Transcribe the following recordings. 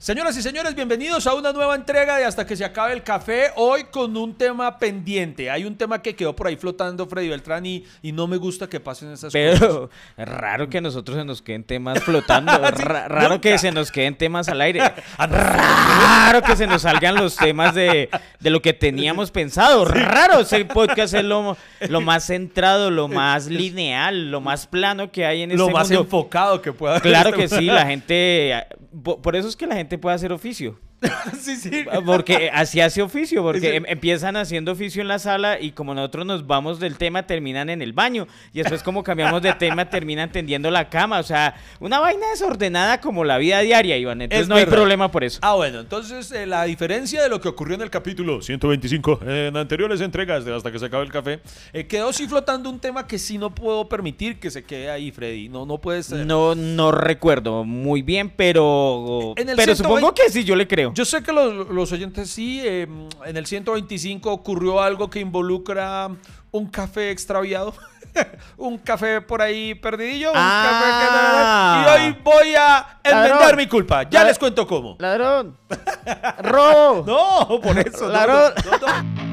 Señoras y señores, bienvenidos a una nueva entrega de Hasta que se acabe el café. Hoy con un tema pendiente. Hay un tema que quedó por ahí flotando, Freddy Beltrán, y, y no me gusta que pasen esas cosas. Pero raro que a nosotros se nos queden temas flotando. Sí, ra- raro nunca. que se nos queden temas al aire. Raro que se nos salgan los temas de, de lo que teníamos pensado. Raro. Ese podcast es lo, lo más centrado, lo más lineal, lo más plano que hay en Lo este más mundo. enfocado que pueda haber Claro este que sí, la gente... po- Por eso es que la gente puede hacer oficio. sí, sí. Porque así hace oficio, porque em- empiezan haciendo oficio en la sala y como nosotros nos vamos del tema, terminan en el baño. Y después como cambiamos de tema, terminan tendiendo la cama. O sea, una vaina desordenada como la vida diaria, Iván. Entonces Es no hay problema por eso. Ah, bueno, entonces eh, la diferencia de lo que ocurrió en el capítulo 125, en anteriores entregas de Hasta que se acabe el café, eh, quedó sí flotando un tema que sí no puedo permitir que se quede ahí, Freddy. No, no puede ser. No, no recuerdo muy bien, pero, En el pero 120 supongo que sí, yo le creo. Yo sé que los, los oyentes sí, eh, en el 125 ocurrió algo que involucra un café extraviado. un café por ahí perdidillo, un Ah. café que... Y hoy voy a enmendar Ladrón. mi culpa. Ya les cuento cómo. Ladrón. Robo. No, por eso. Ladrón. no, no, no.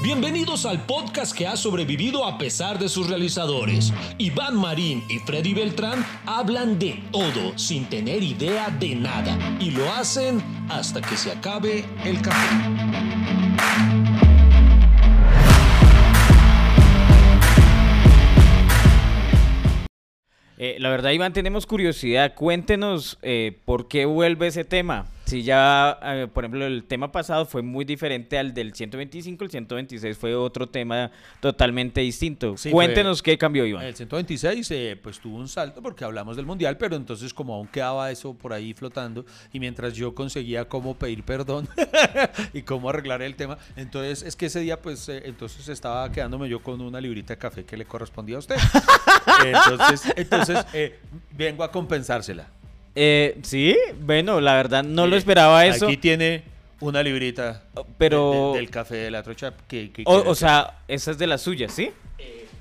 Bienvenidos al podcast que ha sobrevivido a pesar de sus realizadores. Iván Marín y Freddy Beltrán hablan de todo sin tener idea de nada y lo hacen hasta que se acabe el café. Eh, la verdad, Iván, tenemos curiosidad. Cuéntenos eh, por qué vuelve ese tema. Si ya, eh, por ejemplo, el tema pasado fue muy diferente al del 125, el 126 fue otro tema totalmente distinto. Sí, Cuéntenos qué cambió, Iván. El 126 eh, pues tuvo un salto porque hablamos del mundial, pero entonces como aún quedaba eso por ahí flotando y mientras yo conseguía cómo pedir perdón y cómo arreglar el tema, entonces es que ese día pues eh, entonces estaba quedándome yo con una librita de café que le correspondía a usted. entonces entonces eh, vengo a compensársela. Eh, sí, bueno, la verdad no lo esperaba eso. Aquí tiene una librita Pero- de- de- del café de la trocha que, que- O, sea, esa es de las suyas, ¿sí?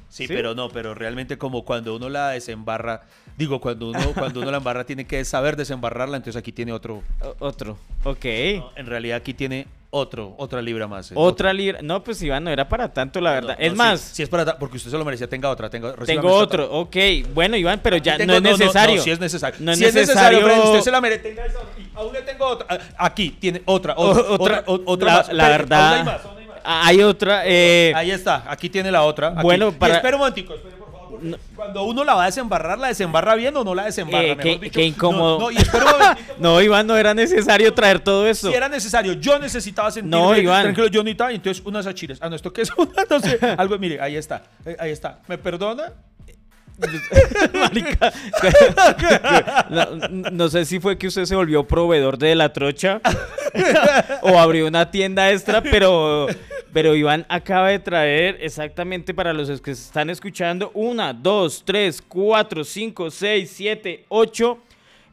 Sí, ¿Sí? pero no, pero realmente como cuando uno la desembarra, digo, cuando uno, cuando uno la embarra tiene que saber desembarrarla, entonces aquí tiene otro, O- otro, ok. en realidad aquí tiene otro, otra libra más. Otra libra. No, pues Iván, no era para tanto, la verdad. no, es más, Si, es para, porque usted se lo merecía, tenga otra, tenga, tengo otro, ok. Bueno, Iván, pero ya Tengo- no es necesario. No, si es necesario. No es si es necesario, necesario- Freddy, usted se la merece. Tenga esa, aún le tengo otra. Aquí tiene otra, O- otra, otra, otra, otra la, más. la Espere, verdad, aún hay más, aún hay más. Hay otra. eh, Ahí está, aquí tiene la otra. aquí. Bueno, para- espera un momentico, espere, por favor. Cuando uno la va a desembarrar, ¿la desembarra bien o no la desembarra? Eh, qué- qué incómodo. No, no, y espera un momentito. no, Iván, no era necesario traer todo eso. Si era necesario, yo necesitaba sentirme No, Iván. tranquilo, yo necesitaba, entonces unas achiras. Ah, no, ¿esto qué es? no sé, algo, mire, ahí está, eh, ahí está. ¿Me perdona? Marica. no, no sé si fue que usted se volvió proveedor de la trocha o abrió una tienda extra, pero, pero Iván acaba de traer exactamente para los que se están escuchando una, dos, tres, cuatro, cinco, seis, siete, ocho.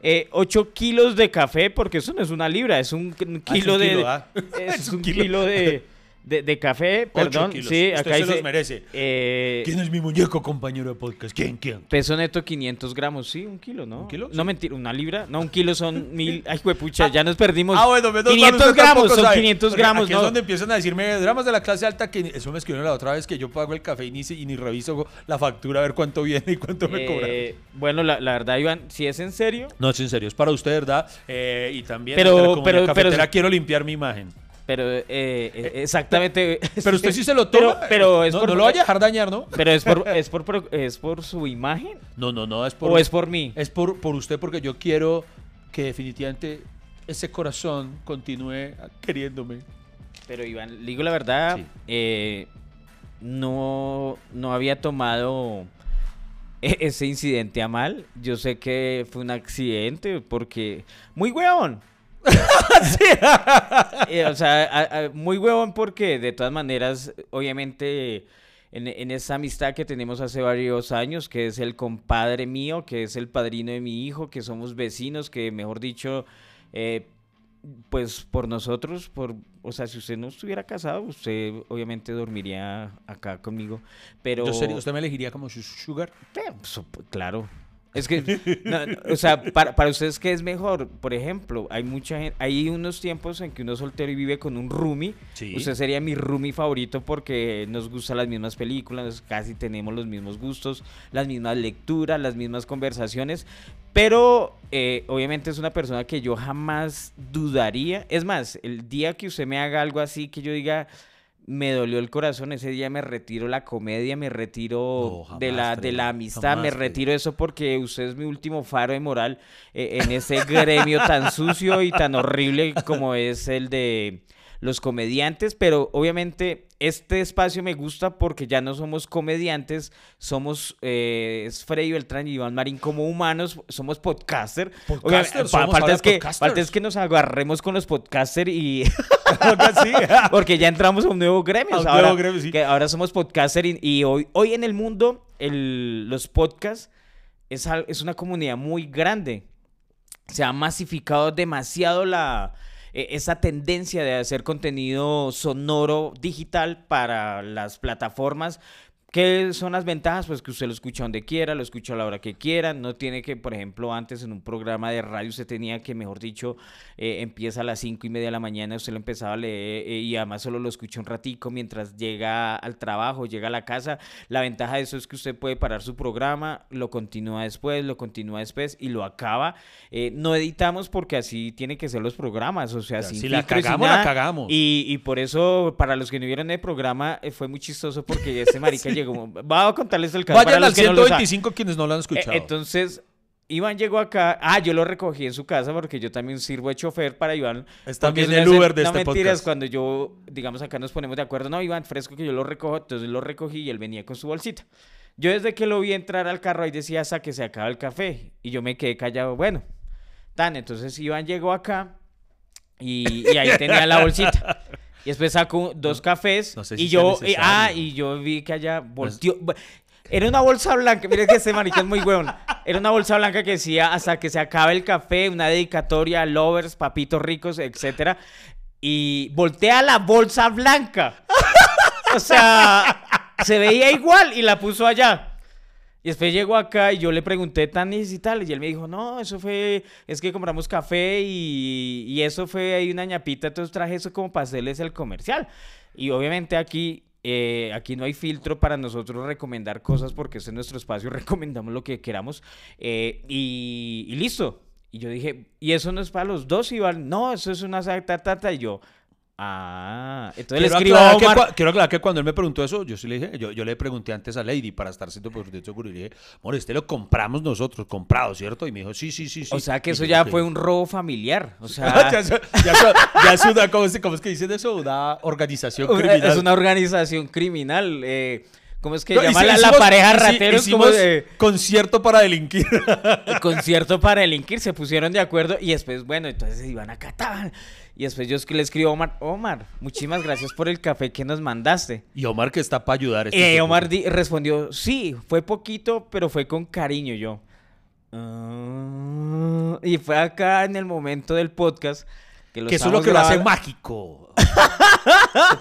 eh, 8 kilos de café, porque eso no es una libra, es un Ah, kilo un de. ah. Es, un kilo. de, de, de café, perdón. kilos. Sí, Usted acá se dice. los merece. eh, ¿Quién es mi muñeco, compañero de podcast? ¿Quién, quién? Peso neto 500 gramos, sí, un kilo, ¿no? ¿Un kilo? No, Sí. mentira, una libra. No, un kilo son mil. Ay, pucha, ya nos perdimos. Ah, bueno, menos mal, 500 usted gramos, son sabe. 500 Porque gramos, Aquí ¿no? es donde empiezan a decirme dramas de la clase alta que eso me escribieron la otra vez que yo pago el café y ni, si- y ni reviso la factura a ver cuánto viene y cuánto me cobran. Eh, bueno, la, la verdad, Iván, si es en serio, No, es en serio, es para usted, ¿verdad? Eh, y también Pero- la pero- cafetera quiero limpiar mi imagen. Pero eh, eh, exactamente. Pero usted sí se lo toma. pero es no, por- no lo vaya a dejar dañar, ¿no? Pero es por, es por, es por su imagen No, no, no, es por... o es por mí. Es por, por usted porque yo quiero que definitivamente ese corazón continúe queriéndome. Pero Iván, le digo la verdad, Sí. eh, no, no había tomado e- ese incidente a mal. Yo sé que fue un accidente porque... Muy huevón. Eh, o sea, a- a- muy huevón porque de todas maneras, obviamente, en, en esa amistad que tenemos hace varios años, que es el compadre mío, que es el padrino de mi hijo, que somos vecinos, que mejor dicho, eh, pues por nosotros, por, o sea, si usted no estuviera casado, usted obviamente dormiría acá conmigo, pero... Yo sería- ¿Usted me elegiría como su sugar? Eh, so- claro. Es que, no, no, o sea, para, para ustedes, ¿qué es mejor? Por ejemplo, hay mucha gente, hay unos tiempos en que uno es soltero y vive con un roomie. Sí. Usted sería mi roomie favorito porque nos gustan las mismas películas, casi tenemos los mismos gustos, las mismas lecturas, las mismas conversaciones. Pero eh, obviamente es una persona que yo jamás dudaría. Es más, el día que usted me haga algo así, que yo diga, me dolió el corazón, ese día me retiro la comedia, me retiro No, de, la, de la amistad, me retiro eso porque usted es mi último faro de moral eh, en ese gremio tan sucio y tan horrible como es el de los comediantes, pero obviamente este espacio me gusta porque ya no somos comediantes, somos eh, es Freddy Beltrán y Iván Marín como humanos, somos podcaster. Podcaster, falta, es que, falta es que nos agarremos con los podcaster y porque ya entramos a un nuevo gremio. Un nuevo ahora, gremio, sí. que ahora somos podcaster y, y hoy, hoy en el mundo el- los podcasts es, es una comunidad muy grande. Se ha masificado demasiado la, eh, esa tendencia de hacer contenido sonoro digital para las plataformas. ¿Qué son las ventajas? Pues que usted lo escucha donde quiera, lo escucha a la hora que quiera. No tiene que, por ejemplo, antes en un programa de radio usted tenía que, mejor dicho, eh, empieza a las cinco y media de la mañana, usted lo empezaba a leer eh, y además solo lo escucha un ratico mientras llega al trabajo, llega a la casa. La ventaja de eso es que usted puede parar su programa, lo continúa después, lo continúa después y lo acaba. Eh, no editamos porque así tienen que ser los programas, o sea, sea, sin si la sin cagamos, la cagamos. Y, y por eso, para los que no vieron el programa, fue muy chistoso porque ese marica llegó. Va a contarles el caso para Vayan los al que no lo saben. 125 quienes no lo han Eh, escuchado. entonces, Iván llegó acá. Ah, yo lo recogí en su casa porque yo también sirvo de chofer para Iván. Es también el hace- Uber de no, este mentiras, podcast. cuando yo, digamos, acá nos ponemos de acuerdo. No, Iván, fresco que yo lo recojo. Entonces lo recogí y él venía con su bolsita. Yo desde que lo vi entrar al carro ahí decía hasta que se acaba el café. Y yo me quedé callado. Bueno, tan, entonces Iván llegó acá y, y ahí tenía la bolsita. Y después sacó dos cafés no sé si y yo, y- ah, y yo vi que allá volteó. Era una bolsa blanca, mire que este marica es muy huevón. Era una bolsa blanca que decía hasta que se acabe el café, una dedicatoria a lovers, papitos ricos, etcétera. Y voltea la bolsa blanca. O sea, se veía igual y la puso allá. Y después llegó acá y yo le pregunté tan y tal, y él me dijo, no, eso fue, es que compramos café y, y eso fue ahí una ñapita, entonces traje eso como para hacerles el comercial. Y obviamente aquí, eh, aquí no hay filtro para nosotros recomendar cosas porque este es nuestro espacio, recomendamos lo que queramos eh, y, listo. Y yo dije, ¿y eso no es para los dos, Iván? No, eso es una ta, ta, ta. Y yo, ah, entonces le Quiero escribo a aclarar, que, Omar. quiero aclarar que cuando él me preguntó eso, yo sí le dije, yo, yo le pregunté antes a Lady para estar siendo por seguro y le dije, amor, este lo compramos nosotros, comprado, ¿cierto? Y me dijo, sí, sí, sí, sí. O sea que Y eso ya fue un robo familiar. O sea, ya, es- ya, ya es una, ¿cómo es, cómo es que dicen eso? Una organización criminal. Es una organización criminal. eh, ¿Cómo es que No, llama la, pareja rateros? Como de concierto para delinquir. concierto para delinquir. Se pusieron de acuerdo y después, bueno, entonces iban a catar. Y después yo es que le escribo a Omar, Omar, muchísimas gracias por el café que nos mandaste. Y Omar que está para ayudar. este Eh, Omar di- respondió, sí, fue poquito, pero fue con cariño yo. "Ah", y fue acá en el momento del podcast. Que, lo Que eso es lo que lo hace mágico.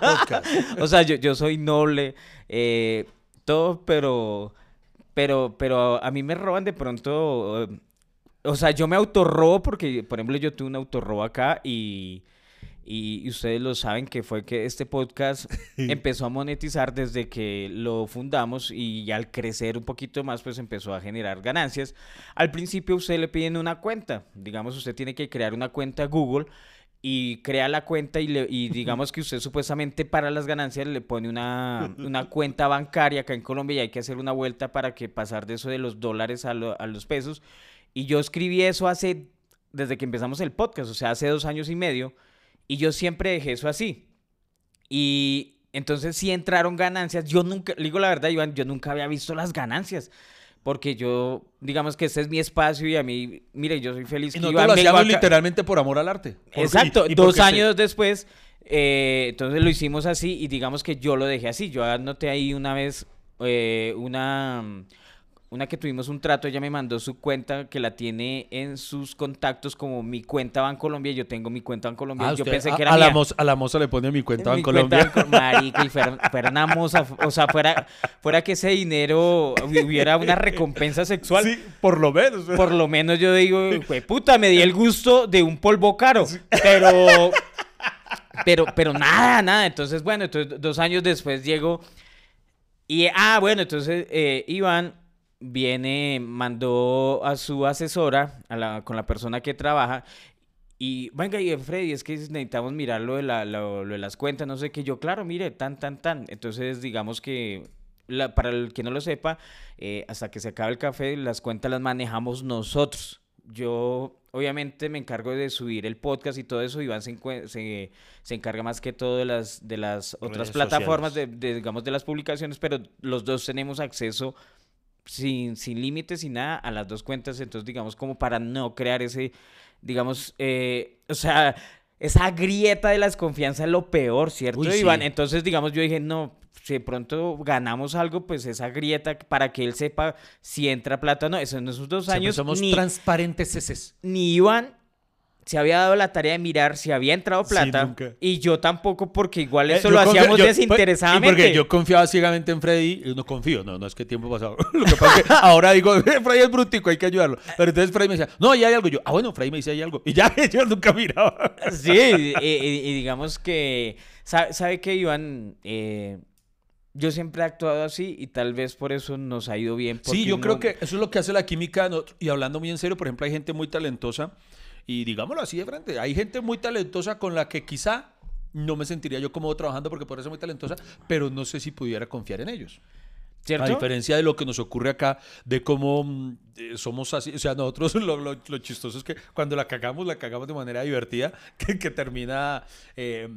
Este. O sea, yo, yo soy noble, eh, todo, pero, pero, pero a mí me roban de pronto, eh, o sea, yo me autorrobo porque, por ejemplo, yo tuve un autorrobo acá y, y, ustedes lo saben que fue que este podcast empezó a monetizar desde que lo fundamos y al crecer un poquito más, pues empezó a generar ganancias. Al principio usted le piden una cuenta, digamos, usted tiene que crear una cuenta Google y crea la cuenta y, le- y digamos que usted supuestamente para las ganancias le pone una, una cuenta bancaria acá en Colombia y hay que hacer una vuelta para que pasar de eso de los dólares a, lo- a los pesos. Y yo escribí eso hace, desde que empezamos el podcast, o sea, hace dos años y medio, y yo siempre dejé eso así. Y entonces sí entraron ganancias. Yo nunca, digo la verdad, Iván, yo nunca había visto las ganancias. Porque yo, digamos que este es mi espacio y a mí, mire, yo soy feliz Y que Iván lo hacíamos acá- literalmente por amor al arte. Exacto, y- y dos se- años después, eh, entonces lo hicimos así y digamos que yo lo dejé así. Yo anoté ahí una vez eh, una, una que tuvimos un trato, ella me mandó su cuenta que la tiene en sus contactos como mi cuenta Bancolombia. Yo tengo mi cuenta Bancolombia. Ah, yo usted pensé a, que era a la moza, a la moza le pone mi cuenta Mi en Colombia. cuenta Banco- Marica, y fuera, fuera una moza, o sea, fuera, fuera que ese dinero hubiera una recompensa sexual. Sí, por lo menos. Por lo menos yo digo, "Jue puta, me di el gusto de un polvo caro. Pero, pero, pero nada, nada. Entonces, bueno, entonces dos años después llego y, ah, bueno, entonces eh, Iván viene, mandó a su asesora, a la, con la persona que trabaja, y venga, y Freddy, es que necesitamos mirar lo de, la, lo, lo de las cuentas, no sé qué. Yo, claro, mire, tan, tan, tan. Entonces, digamos que, la- para el que no lo sepa, eh, hasta que se acabe el café, las cuentas las manejamos nosotros. Yo, obviamente, me encargo de subir el podcast y todo eso. Iván se, se, se encarga más que todo de las, de las otras plataformas, de, de, digamos, de las publicaciones, pero los dos tenemos acceso sin, sin límites, sin nada, a las dos cuentas. Entonces, digamos, como para no crear ese, digamos, eh, o sea, esa grieta de la desconfianza es lo peor, ¿cierto, Uy, Iván? sí. Entonces, digamos, yo dije, no, si de pronto ganamos algo, pues esa grieta para que él sepa si entra plata o no. Eso en esos dos Siempre años, somos ni, transparentes ese. ni Iván se había dado la tarea de mirar si había entrado plata. y yo tampoco, porque igual Eh, eso lo hacíamos yo- desinteresadamente. Y porque yo confiaba ciegamente en Freddy. y No confío, no, no es que tiempo pasado. Lo que pasa es que ahora digo, Freddy es brutico, hay que ayudarlo. Pero entonces Freddy me decía, no, ya hay algo. Yo, ah, bueno, Freddy me dice, hay algo. Y ya, yo nunca miraba. Sí, y, y- y digamos que, sa- ¿sabe qué, Iván? Eh, yo siempre he actuado así y tal vez por eso nos ha ido bien. Sí, yo creo que eso es lo que hace la química. Y hablando muy en serio, por ejemplo, hay gente muy talentosa. Y digámoslo así de frente, hay gente muy talentosa con la que quizá no me sentiría yo cómodo trabajando porque podría ser muy talentosa, pero no sé si pudiera confiar en ellos. ¿Cierto? A diferencia de lo que nos ocurre acá, de cómo mm, eh, somos así, o sea, nosotros lo, lo- lo chistoso es que cuando la cagamos, la cagamos de manera divertida, que, que termina, eh,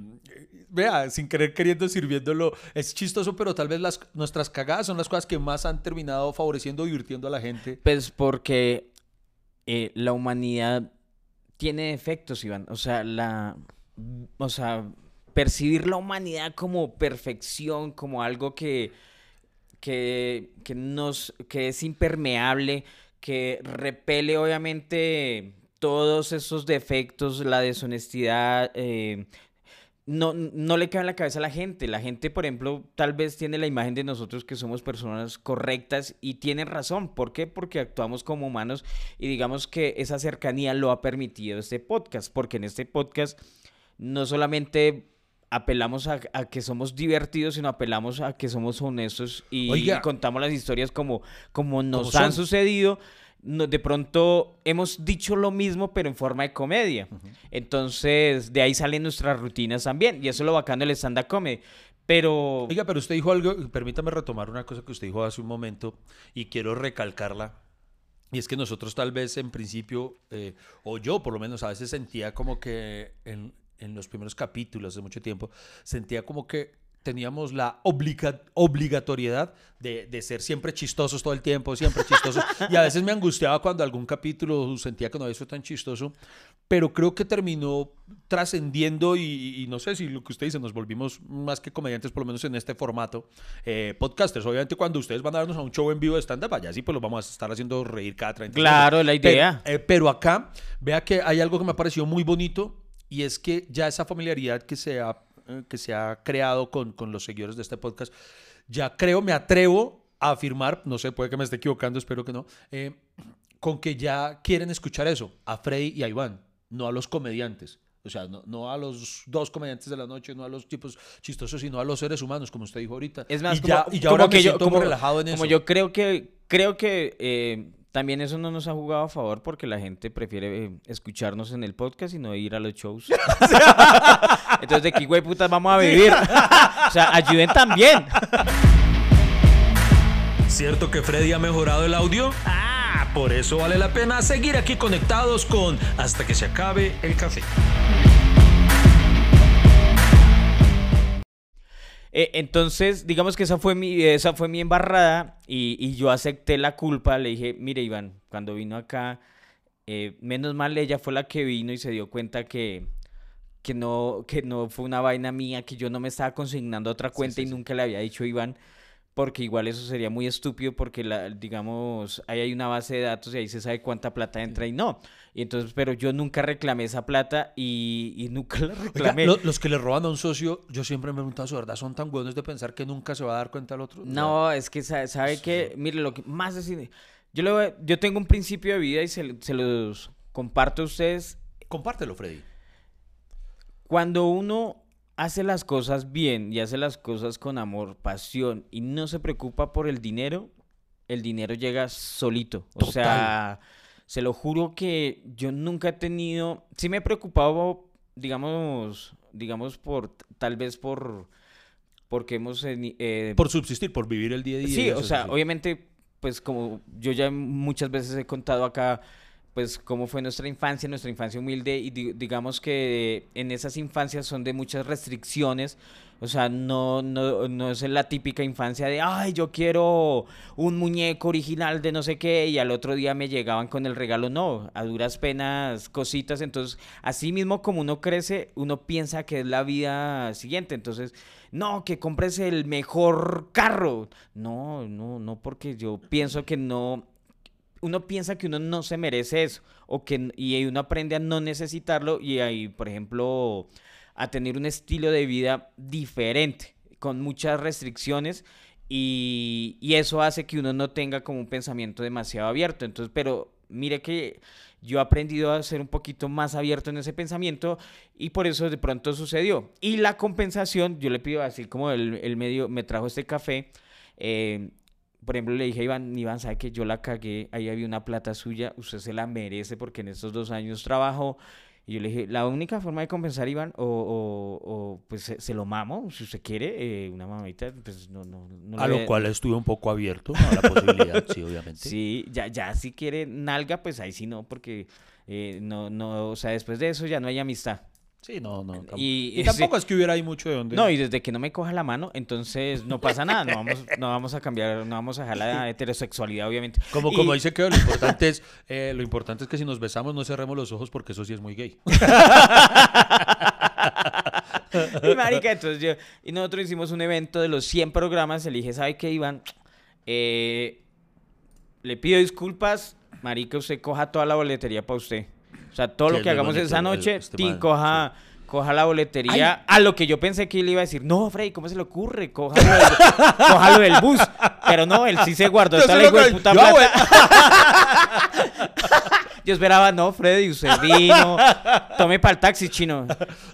vea, sin querer queriendo sirviéndolo. Es chistoso, pero tal vez las, nuestras cagadas son las cosas que más han terminado favoreciendo, divirtiendo a la gente. Pues porque eh, la humanidad tiene defectos, Iván. O sea, la, o sea, percibir la humanidad como perfección, como algo que, que, que nos, que es impermeable, que repele obviamente todos esos defectos, la deshonestidad, eh, no, no le cabe en la cabeza a la gente. La gente, por ejemplo, tal vez tiene la imagen de nosotros que somos personas correctas y tiene razón. ¿Por qué? Porque actuamos como humanos y digamos que esa cercanía lo ha permitido este podcast, porque en este podcast no solamente apelamos a, a que somos divertidos, sino apelamos a que somos honestos y, Oiga. y contamos las historias como, como nos han sucedido. No- de pronto hemos dicho lo mismo, pero en forma de comedia. Entonces, de ahí salen nuestras rutinas también. Y eso es lo bacano del stand-up comedy. Pero, Oiga, pero usted dijo algo, permítame retomar una cosa que usted dijo hace un momento y quiero recalcarla. Y es que nosotros tal vez en principio, eh, o yo por lo menos a veces sentía como que en, en los primeros capítulos hace mucho tiempo, sentía como que teníamos la obliga- obligatoriedad de, de ser siempre chistosos todo el tiempo, siempre chistosos. Y a veces me angustiaba cuando algún capítulo sentía que no había sido tan chistoso, pero creo que terminó trascendiendo y, y no sé si lo que usted dice, nos volvimos más que comediantes, por lo menos en este formato, eh, podcasters. Obviamente cuando ustedes van a darnos a un show en vivo de stand-up, allá sí pues los vamos a estar haciendo reír cada 30 Claro, la Pero- idea. eh, pero acá, vea que hay algo que me ha parecido muy bonito y es que ya esa familiaridad que se ha, eh, que se ha creado con, con los seguidores de este podcast, ya creo, me atrevo a afirmar, no sé, puede que me esté equivocando, espero que no, eh, con que ya quieren escuchar eso, a Freddy y a Iván, no a los comediantes. O sea, no, no a los dos comediantes de la noche, no a los tipos chistosos, sino a los seres humanos, como usted dijo ahorita. Es más, y como, ya, y ya como ahora que me yo, siento como, relajado en como eso. yo creo que, creo que eh, también eso no nos ha jugado a favor porque la gente prefiere eh, escucharnos en el podcast y no ir a los shows. Entonces, ¿de qué güey putas vamos a vivir? o sea, ayuden también. ¿Cierto que Freddy ha mejorado el audio? Ah, por eso vale la pena seguir aquí conectados con Hasta que se acabe el café. Eh, entonces, digamos que esa fue mi, esa fue mi embarrada y, y yo acepté la culpa. Le dije, mire Iván, cuando vino acá, eh, menos mal ella fue la que vino y se dio cuenta que, que, no, que no fue una vaina mía, que yo no me estaba consignando a otra cuenta y nunca le había dicho a Iván. Porque igual eso sería muy estúpido porque la, digamos, ahí hay una base de datos y ahí se sabe cuánta plata entra y no. Y entonces, pero yo nunca reclamé esa plata y, y nunca la Oiga, reclamé. lo- los que le roban a un socio, yo siempre me he preguntado, ¿su verdad son tan buenos de pensar que nunca se va a dar cuenta el otro? No, es que sa- sabe que, mire, lo que más decide, yo, le yo tengo un principio de vida y se, se los comparto a ustedes. compártelo, Freddy. Cuando uno hace las cosas bien y hace las cosas con amor, pasión y no se preocupa por el dinero, el dinero llega solito. O sea, se lo juro que yo nunca he tenido, sí me he preocupado, digamos, digamos por, tal vez por, porque hemos, eh, Por subsistir, por vivir el día a día. Sí, o sea, obviamente, pues como yo ya muchas veces he contado acá, pues cómo fue nuestra infancia, nuestra infancia humilde, y di- digamos que en esas infancias son de muchas restricciones, o sea, no, no, no es la típica infancia de, ay, yo quiero un muñeco original de no sé qué, y al otro día me llegaban con el regalo, no, a duras penas, cositas, entonces, así mismo como uno crece, uno piensa que es la vida siguiente, entonces, no, que compres el mejor carro, no, no, no, porque yo pienso que no, uno piensa que uno no se merece eso o que y uno aprende a no necesitarlo y ahí, por ejemplo, a tener un estilo de vida diferente, con muchas restricciones y, y eso hace que uno no tenga como un pensamiento demasiado abierto. Entonces, pero mire que yo he aprendido a ser un poquito más abierto en ese pensamiento y por eso de pronto sucedió. Y la compensación, yo le pido así como el, el medio me trajo este café. eh, por ejemplo, le dije a Iván, Iván, sabe que yo la cagué, ahí había una plata suya, usted se la merece porque en estos dos años trabajó. Y yo le dije, la única forma de compensar, Iván, o, o- o, pues se, se lo mamo, si usted quiere, eh, una mamita, pues no, no, no A le- lo cual estuve un poco abierto a la posibilidad, sí, obviamente. Sí, ya, ya si quiere nalga, pues ahí sí no, porque eh, no, no, o sea, después de eso ya no hay amistad. Sí, no, no. Y- Y, tampoco es que hubiera ahí mucho de donde. No, y desde que no me coja la mano, entonces no pasa nada, no vamos, no vamos a cambiar, no vamos a dejar la heterosexualidad, obviamente. Como, Y- como dice que lo importante es eh, lo importante es que si nos besamos no cerremos los ojos porque eso sí es muy gay. Y marica, entonces yo, y nosotros hicimos un evento de los 100 programas, le dije, ¿sabe qué, Iván? Eh, le pido disculpas, marica, usted coja toda la boletería para usted. O sea, todo Sí, lo que hagamos bonito, esa noche, este coja, coja la boletería. A lo que yo pensé que él iba a decir, no, Freddy, ¿cómo se le ocurre? Coja lo del, coja lo del bus. Pero no, él sí se guardó sí la hijo de puta plata. Yo esperaba, no, Freddy, usted vino, tome para el taxi, chino.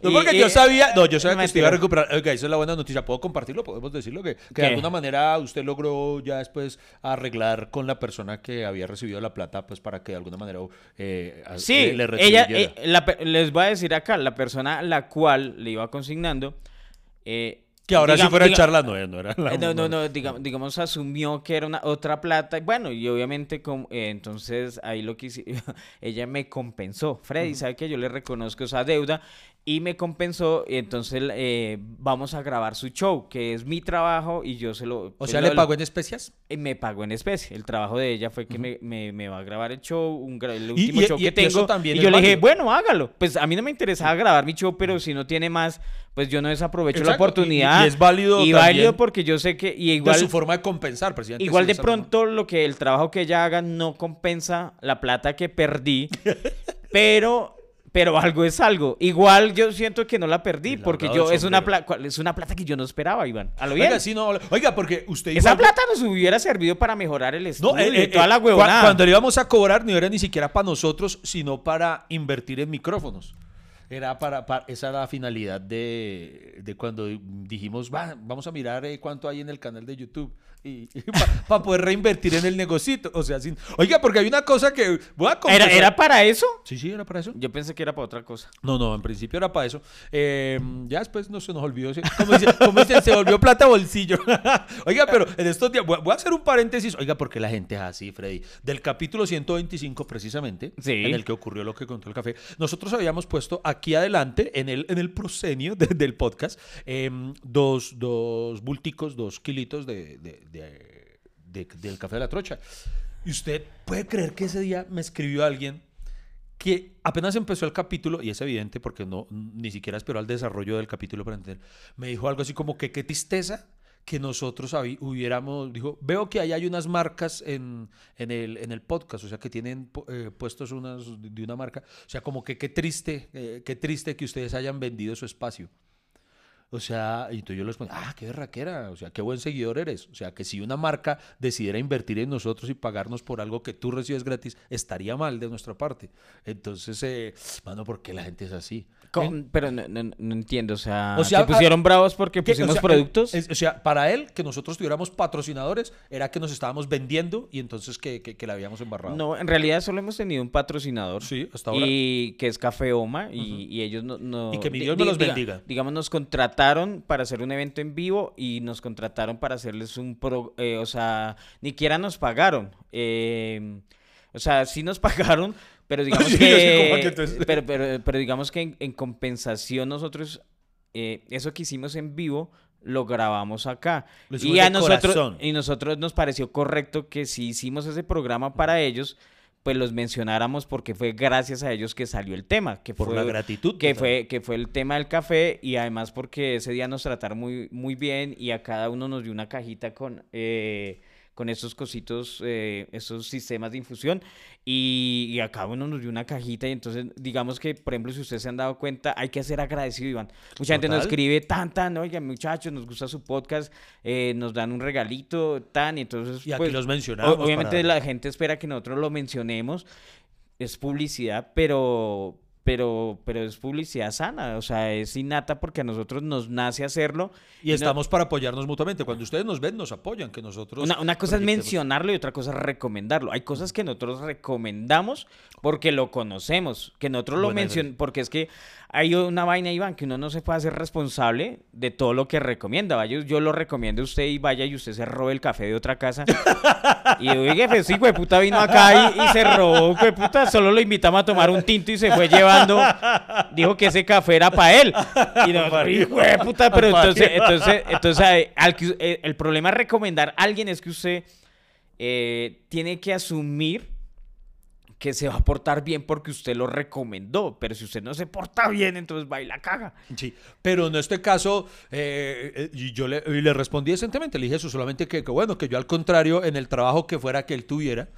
No, Y- porque y- yo sabía, no, yo sabía que usted iba a recuperar. Oiga, esa es la buena noticia. ¿Puedo compartirlo? ¿Podemos decirlo? Que, que de alguna manera usted logró ya después arreglar con la persona que había recibido la plata, pues para que de alguna manera eh, Sí, eh, le ella, eh, la les voy a decir acá, la persona a la cual le iba consignando. eh, que ahora sí digamos- fuera a diga- echarla, no, era la eh, No, no, no, digamos, digamos, asumió que era una otra plata. Bueno, y obviamente, com- eh, entonces ahí lo que hice, ella me compensó. Freddy, ¿sabe que yo le reconozco esa deuda? Y me compensó, y entonces eh, vamos a grabar su show, que es mi trabajo y yo se lo... O sea, lo- ¿le pagó en especias? eh, Me pagó en especie. El trabajo de ella fue que me, me- me va a grabar el show, un el último y- show que tengo. también y yo le dije, bueno, hágalo. Pues a mí no me interesaba grabar mi show, pero si no tiene más, pues yo no desaprovecho la Exacto, y- oportunidad. y es válido Y válido porque yo sé que, y De igual, su forma de compensar, presidente. igual de pronto lo que el trabajo que ella haga no compensa la plata que perdí, pero... Pero algo es algo. Igual yo siento que no la perdí, Y la porque yo es una, pla- es una plata que yo no esperaba, Iván. A lo bien. Oiga, sí, no, oiga, porque usted Esa plata nos hubiera servido para mejorar el estudio No, eh, y eh, toda eh, la cua- huevonada. Cuando le íbamos a cobrar, no era ni siquiera para nosotros, sino para invertir en micrófonos. Era para, para- esa era la finalidad de, de cuando dijimos, "Va, vamos a mirar eh, cuánto hay en el canal de YouTube. Y, para poder reinvertir en el negocito. O sea, sin, oiga, porque hay una cosa que voy a ¿Era, confesar. ¿Era para eso? Sí, sí, era para eso. Yo pensé que era para otra cosa. No, no, en principio era para eso. Eh, ya después no se nos olvidó. Como dicen, como dicen, se volvió plata bolsillo. Oiga, pero en estos días, voy a- voy a hacer un paréntesis. Oiga, porque la gente es así, Freddy. Del capítulo 125, precisamente, Sí. en el que ocurrió lo que contó el café, nosotros habíamos puesto aquí adelante, en el, en el proscenio de- del podcast, em, dos, dos bulticos, dos kilitos de- de- del café de la trocha. Y usted puede creer que ese día me escribió alguien que apenas empezó el capítulo, y es evidente porque no ni siquiera esperó al desarrollo del capítulo para entender, me dijo algo así como que qué tristeza que nosotros hubiéramos, dijo, veo que ahí hay unas marcas en, en, el, en el podcast, o sea, que tienen eh, puestos unas de- una marca, o sea, como que qué triste, eh, qué triste que ustedes hayan vendido su espacio. O sea, y entonces yo les pongo, ah, qué berraquera, o sea, qué buen seguidor eres. O sea, que si una marca decidiera invertir en nosotros y pagarnos por algo que tú recibes gratis, estaría mal de nuestra parte. Entonces, eh, mano, ¿por qué la gente es así? Con- pero no, no- no entiendo, o sea, O sea, ¿se pusieron bravos porque o pusimos sea, productos? es- o sea, para él, que nosotros tuviéramos patrocinadores, era que nos estábamos vendiendo y entonces que, que, que la habíamos embarrado. No, en realidad solo hemos tenido un patrocinador. Sí, hasta ahora. Y que es Café Oma y, y ellos no, no- Y que mi Dios me los bendiga. Digamos, nos contrataron para hacer un evento en vivo y nos contrataron para hacerles un pro, eh, o sea, ni siquiera nos pagaron. eh, o sea, sí nos pagaron, pero digamos Sí, que, entonces- pero, pero, pero digamos que en, en compensación nosotros eh, eso que hicimos en vivo lo grabamos acá. Lo Y a nosotros corazón. y nosotros nos pareció correcto que si hicimos ese programa para ellos, pues los mencionáramos porque fue gracias a ellos que salió el tema, que Por fue la gratitud. que fue que fue el tema del café y además porque ese día nos trataron muy muy bien y a cada uno nos dio una cajita con eh, con estos cositos, eh, esos sistemas de infusión y, y a cada uno nos dio una cajita y entonces digamos que, por ejemplo, si ustedes se han dado cuenta, hay que ser agradecido, Iván. Mucha gente nos escribe tan, tan, oiga, muchachos, nos gusta su podcast, eh, nos dan un regalito, tan, y entonces... Y aquí pues, los mencionamos. Obviamente para- la gente espera que nosotros lo mencionemos, es publicidad, pero, pero, pero es publicidad sana, o sea, es innata porque a nosotros nos nace hacerlo. Y estamos para apoyarnos mutuamente. Cuando ustedes nos ven, nos apoyan, que nosotros... Una, una cosa es mencionarlo y otra cosa es recomendarlo. Hay cosas que nosotros recomendamos porque lo conocemos, que nosotros lo mencionamos, porque es que hay una vaina, Iván, que uno no se puede hacer responsable de todo lo que recomienda. Vaya, yo lo recomiendo a usted y vaya y usted se robe el café de otra casa. y oye, pues sí, güey, puta vino acá y, y se robó, güey, puta, solo lo invitamos a tomar un tinto y se fue llevando, dijo que ese café era para él. Y no, puta, pero entonces, entonces, entonces, eh, al eh, el problema de recomendar a alguien es que usted eh, tiene que asumir que se va a portar bien porque usted lo recomendó, pero si usted no se porta bien, entonces va y la caga. Sí, pero en este caso, eh, y yo le, respondí decentemente, le dije eso, solamente que, bueno, que yo al contrario, en el trabajo que fuera que él tuviera,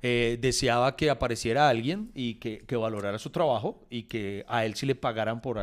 eh, deseaba que apareciera alguien y que, que valorara su trabajo y que a él sí le pagaran por,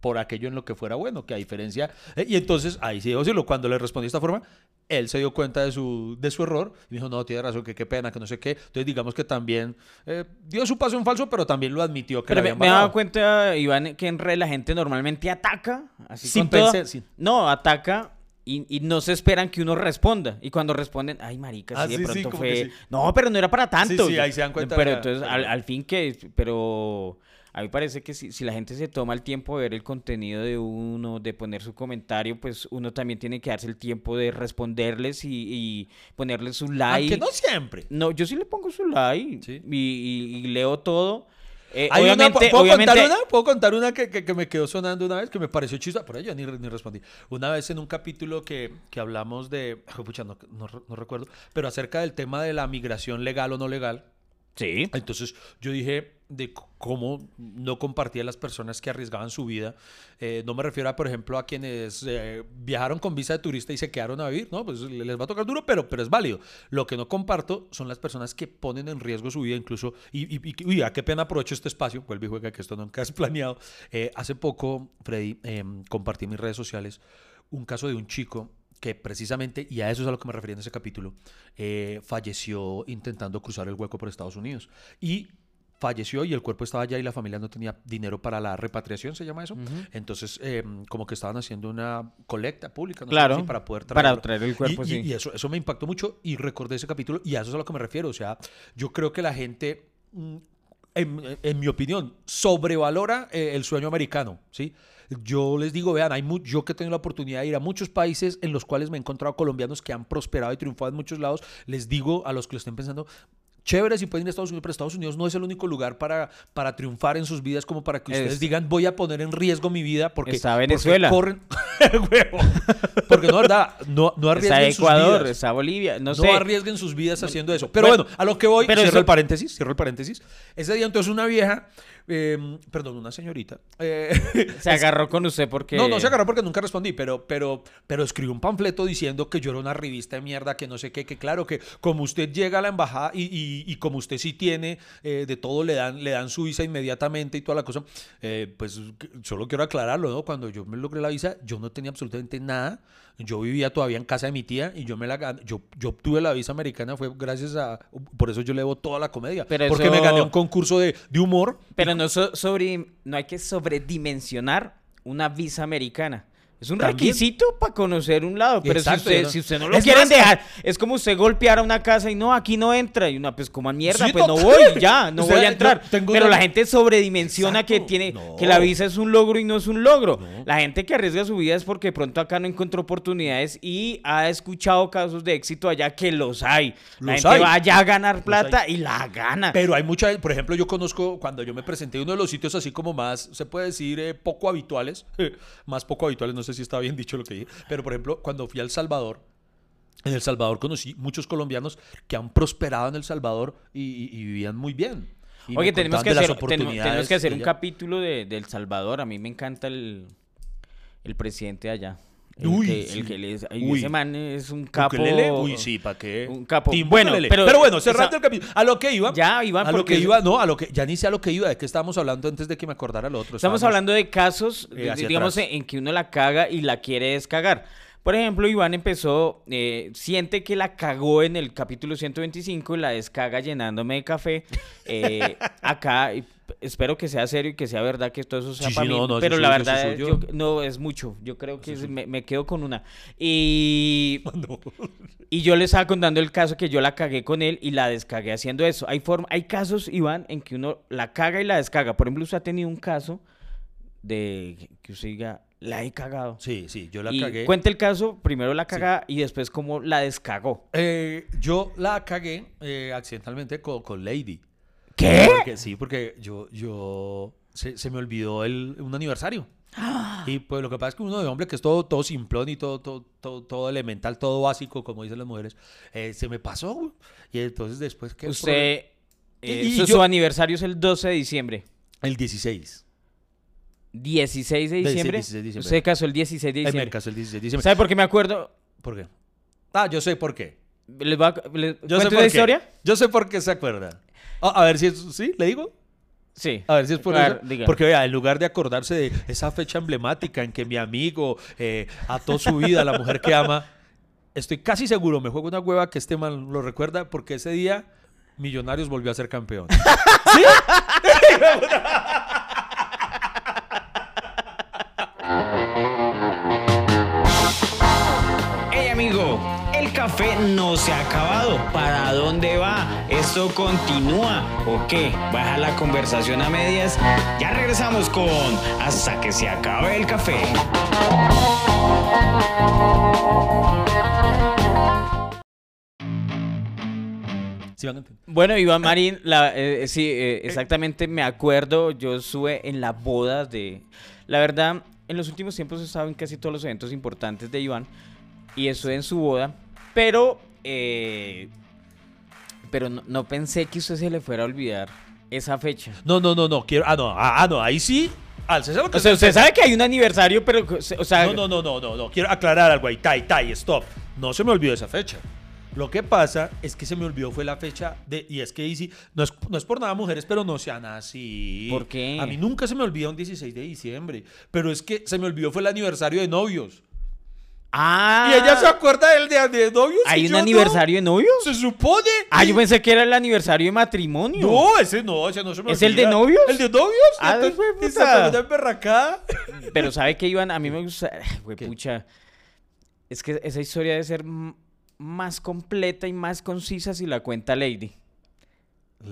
por aquello en lo que fuera bueno, que a diferencia... eh, y entonces, ahí sí decirlo, cuando le respondí de esta forma, él se dio cuenta de su, de su error y dijo, no, tiene razón, que qué pena, que no sé qué. Entonces, digamos que también eh, dio su paso en falso, pero también lo admitió que Pero le me, me he dado cuenta, Iván, que en red la gente normalmente ataca, así Sin pensar, sin- No, ataca y, y no se esperan que uno responda. Y cuando responden, ay, marica, sí, Ah, de sí, sí, pronto fue... sí. No, pero no era para tanto. sí, ahí se dan cuenta Pero de entonces, de al, al fin que... Pero a mí parece que si, si la gente se toma el tiempo de ver el contenido de uno, de poner su comentario, pues uno también tiene que darse el tiempo de responderles y, y ponerles su like. Aunque no siempre. No, yo sí le pongo su like Sí. y, y- y leo todo. Eh, Hay una- obviamente, ¿puedo, obviamente, contar una? ¿Puedo contar una que, que- que me quedó sonando una vez que me pareció chista? Por ahí yo ni, ni respondí. Una vez en un capítulo que, que hablamos de. pucha, no, no re- no recuerdo. Pero acerca del tema de la migración legal o no legal. Sí. Entonces yo dije de cómo no compartía las personas que arriesgaban su vida. Eh, no me refiero a, por ejemplo, a quienes eh, viajaron con visa de turista y se quedaron a vivir, ¿no? Pues le- les va a tocar duro, pero, pero es válido. Lo que no comparto son las personas que ponen en riesgo su vida, incluso, y, y, y- uy, a qué pena aprovecho este espacio, vuelve y juega que esto nunca es planeado. Eh, hace poco, Freddy, eh, compartí en mis redes sociales un caso de un chico que precisamente, y a eso es a lo que me refería en ese capítulo, eh, falleció intentando cruzar el hueco por Estados Unidos. Y falleció y el cuerpo estaba allá y la familia no tenía dinero para la repatriación, se llama eso. Entonces, eh, como que estaban haciendo una colecta pública, no Claro, para poder para traerlo. traer el cuerpo, y, sí. y eso, eso me impactó mucho y recordé ese capítulo y a eso es a lo que me refiero. O sea, yo creo que la gente, mm, en, en mi opinión, sobrevalora eh, el sueño americano, ¿sí? Yo les digo, vean, hay yo que he tenido la oportunidad de ir a muchos países en los cuales me he encontrado colombianos que han prosperado y triunfado en muchos lados, les digo a los que lo estén pensando, chévere si pueden ir a Estados Unidos, pero Estados Unidos no es el único lugar para, para triunfar en sus vidas como para que ustedes Es- digan, voy a poner en riesgo mi vida porque, Está porque Venezuela. corren... Huevo. Porque no, verdad, no, no Está arriesguen sus Ecuador, vidas. está Bolivia, no, No, sé. arriesguen sus vidas haciendo eso. Pero bueno, bueno, a lo que voy, pero cierro eso- el paréntesis, cierro el paréntesis. Ese día entonces una vieja, eh, perdón, una señorita, eh, Se agarró con usted porque... no, no se agarró porque nunca respondí, pero, pero, pero escribió un panfleto diciendo que yo era una revista de mierda, que no sé qué, que claro, que como usted llega a la embajada y, y- y como usted sí tiene eh, de todo, le dan, le dan su visa inmediatamente y toda la cosa, eh, pues solo quiero aclararlo, ¿no? Cuando yo me logré la visa, yo no tenía absolutamente nada. Yo vivía todavía en casa de mi tía y yo me la yo, yo obtuve la visa americana, fue gracias a, por eso yo le debo toda la comedia, Pero porque me gané un concurso de, de humor. Pero no, so- sobre, no hay que sobredimensionar una visa americana. Es un También. requisito para conocer un lado, pero si usted, ¿no? si usted no lo quieren dejar, es como usted golpear a una casa y no, aquí no entra. Y una, pues como mierda, Sí, pues no voy, ya, no O sea, voy a entrar. tengo Pero una- la gente sobredimensiona que tiene, No. que la visa es un logro y no es un logro. La gente que arriesga su vida es porque pronto acá no encontró oportunidades y ha escuchado casos de éxito allá que los hay. La Los gente hay. va allá a ganar plata y la gana. Pero hay mucha, por ejemplo, yo conozco cuando yo me presenté en uno de los sitios así como más, se puede decir, eh, poco habituales, más poco habituales, no sé si está bien dicho lo que dije, pero por ejemplo, cuando fui a El Salvador, en El Salvador conocí muchos colombianos que han prosperado en El Salvador y, y- y vivían muy bien. Y Oye, tenemos que, hacer, tenemos, tenemos oportunidades que hacer de un capítulo de, de El Salvador. A mí me encanta el, el presidente de allá. El Uy, que, sí. el que le- ay, Uy. ese man es un capo. Ukelele, Uy, sí, ¿para qué? un capo. Bueno, pero- pero, bueno, cerrando esa- el capítulo. A lo que iba. Ya, Iván, a lo que iba, no, a lo que, ya ni sé a lo que iba, de qué estábamos hablando antes de que me acordara lo otro. Estamos Estábamos- hablando de casos, Eh, digamos, atrás. en que uno la caga y la quiere descagar. Por ejemplo, Iván empezó, eh, siente que la cagó en el capítulo 125 y la descaga llenándome de café. Eh, acá, espero que sea serio y que sea verdad que todo eso sea Sí, sí, para mí. no, no, pero la verdad, yo. yo- no es mucho. Yo creo que me, me quedo con una. Y, No. y yo le estaba contando el caso que yo la cagué con él y la descagué haciendo eso. Hay, forma, hay casos, Iván, en que uno la caga y la descaga. Por ejemplo, usted ha tenido un caso de que usted diga, la he cagado. Sí, sí, yo la y cagué. cuente el caso, primero la caga y después cómo la descagó. Eh, yo la cagué eh, accidentalmente con, con Lady. ¿Qué? Porque, sí, porque yo, yo se, se me olvidó el, un aniversario. Y pues lo que pasa es que uno de hombre que es todo, todo simplón y todo, todo, todo, todo elemental, todo básico, como dicen las mujeres, eh, se me pasó. güey. Y entonces después que... Usted, eh, Y- y su, yo- su aniversario es el 12 de diciembre. El 16. 16 de diciembre. 16 de diciembre. Usted casó el 16 de Eh, me diciembre. casé el 16 de diciembre. ¿Sabe por qué me acuerdo? ¿Por qué? Ah, yo sé por qué. ¿Les va a, les- Yo ¿cuento sé por la qué. historia? Yo sé por qué se acuerda. Ah, a ver si es... ¿Sí? ¿Le digo? Sí. A ver si es por ver, eso. Porque vea, en lugar de acordarse de esa fecha emblemática en que mi amigo eh, ató su vida a la mujer que ama, estoy casi seguro, me juego una hueva que este man lo recuerda porque ese día Millonarios volvió a ser campeón. Hey el café no se ha acabado. ¿Para dónde va? ¿Esto continúa o qué? ¿Baja la conversación a medias? Ya regresamos con Hasta que se acabe el café. Bueno, Iván Marín, la, eh, sí, eh, exactamente me acuerdo. Yo estuve en la boda de. La verdad, en los últimos tiempos he estado en casi todos los eventos importantes de Iván y estuve en su boda, pero. eh, pero no, no pensé que usted se le fuera a olvidar esa fecha. No, no, no, no, quiero... Ah, no, ah, ah, no, ahí sí... Al César O sea, usted sabe que hay un aniversario, pero. O sea, No, no, no, no, no, no, quiero aclarar algo ahí, tai, tai, stop. No se me olvidó esa fecha. Lo que pasa es que se me olvidó fue la fecha de, y es que Easy, no es, no es por nada mujeres, pero no sean así. ¿Por qué? A mí nunca se me olvida un 16 de diciembre, pero es que se me olvidó fue el aniversario de novios. Ah, Y ella se acuerda del de, de novios. ¿Hay un no. aniversario de novios? Se supone. Ah, yo pensé que era el aniversario de matrimonio. No, ese no, ese no se me ¿Es el de novios? ¿El de novios? Ah, ¿No fue puta. Pero ¿sabe qué, Iván? A mí me gusta... Güey, pucha. Es que esa historia debe ser más completa y más concisa si la cuenta Lady.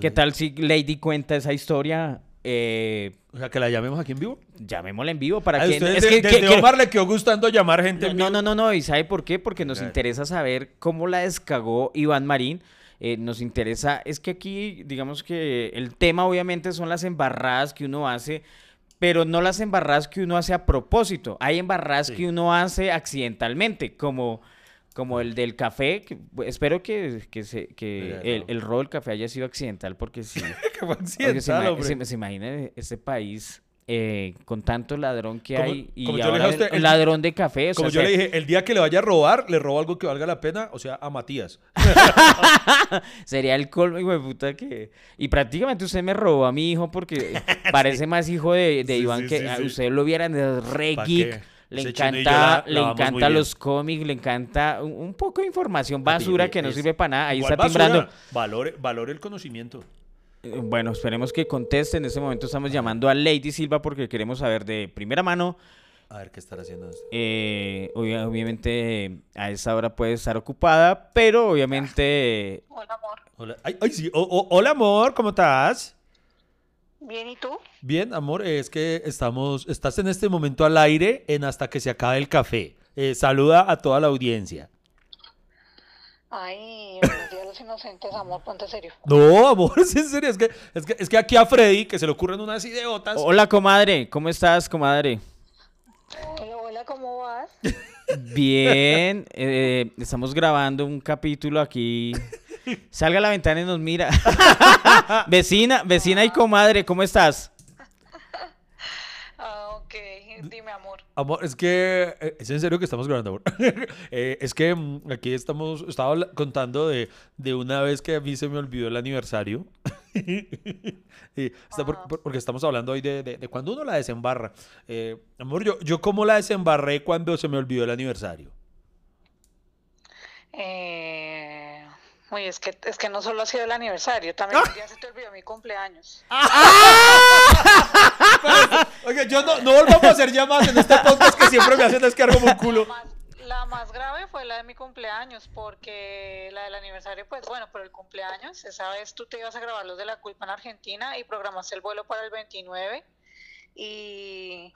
¿Qué tal si Lady cuenta esa historia? Eh, O sea, que la llamemos aquí en vivo. llamémosla en vivo para A que... ustedes es de- que- desde que- que- Omar le quedó gustando llamar gente no, en no, vivo. no, no, no. ¿Y sabe por qué? Porque nos interesa saber cómo la descagó Iván Marín. Eh, nos interesa, es que aquí, digamos que el tema obviamente son las embarradas que uno hace, pero no las embarradas que uno hace a propósito. Hay embarradas que uno hace accidentalmente, como, como el del café. que- espero que, que, se- que el, no. el robo del café haya sido accidental, porque sí. Porque se, accidental, se- se imagina este país eh, con tanto ladrón que Como- hay y como yo le ahora dije a usted, el el- ladrón de café. o sea, Como yo le dije, el día que le vaya a robar, le robo algo que valga la pena, o sea, a Matías. Sería el colmo, hijo de puta, que... Y prácticamente usted me robó a mi hijo porque parece más hijo de, de Sí, Iván sí, que a usted lo vieran, es re ¿Pa' geek. Le Ese encanta, la- le encanta los cómics, le encanta un, un poco de información basura que no es- sirve para nada. Ahí está basura, timbrando. Valore, valore el conocimiento. Eh, Bueno, esperemos que conteste. En este momento estamos llamando a Lady Silva porque queremos saber de primera mano. A ver qué estará haciendo. este. eh, obvia- obviamente a esa hora puede estar ocupada, pero obviamente Hola, amor. Hola, ay, ay, sí. O- o- hola, amor, ¿cómo estás? Bien, ¿y tú? Bien, amor, es que estamos, estás en este momento al aire en hasta que se acabe el café. Eh, saluda a toda la audiencia. Ay, buenos días los inocentes, amor, ponte serio. No, amor, es en serio, es que, es que, es que aquí a Freddy, que se le ocurren unas idiotas. Hola, comadre. ¿Cómo estás, comadre? Hola, hola, ¿cómo vas? Bien. eh, estamos grabando un capítulo aquí. Salga a la ventana y nos mira. vecina, vecina y comadre, ¿cómo estás? Ah, ok, dime, amor. Amor, es que eh, es en serio que estamos grabando, amor. Eh, es que mm, aquí estamos, estaba contando de, de una vez que a mí se me olvidó el aniversario. Y está por- Ah. por- porque estamos hablando hoy de, de- de cuando uno la desembarra. Eh, amor, yo, yo cómo la desembarré cuando se me olvidó el aniversario. Eh, uy, es que, es que no solo ha sido el aniversario, también ya se te olvidó mi cumpleaños. Oye, yo no, no volvamos a hacer llamadas en este podcast que siempre me hacen descargar como un culo. Más- la más grave fue la de mi cumpleaños, porque la del aniversario, pues bueno, pero el cumpleaños, esa vez tú te ibas a grabar los de la culpa en Argentina y programaste el vuelo para el 29 y,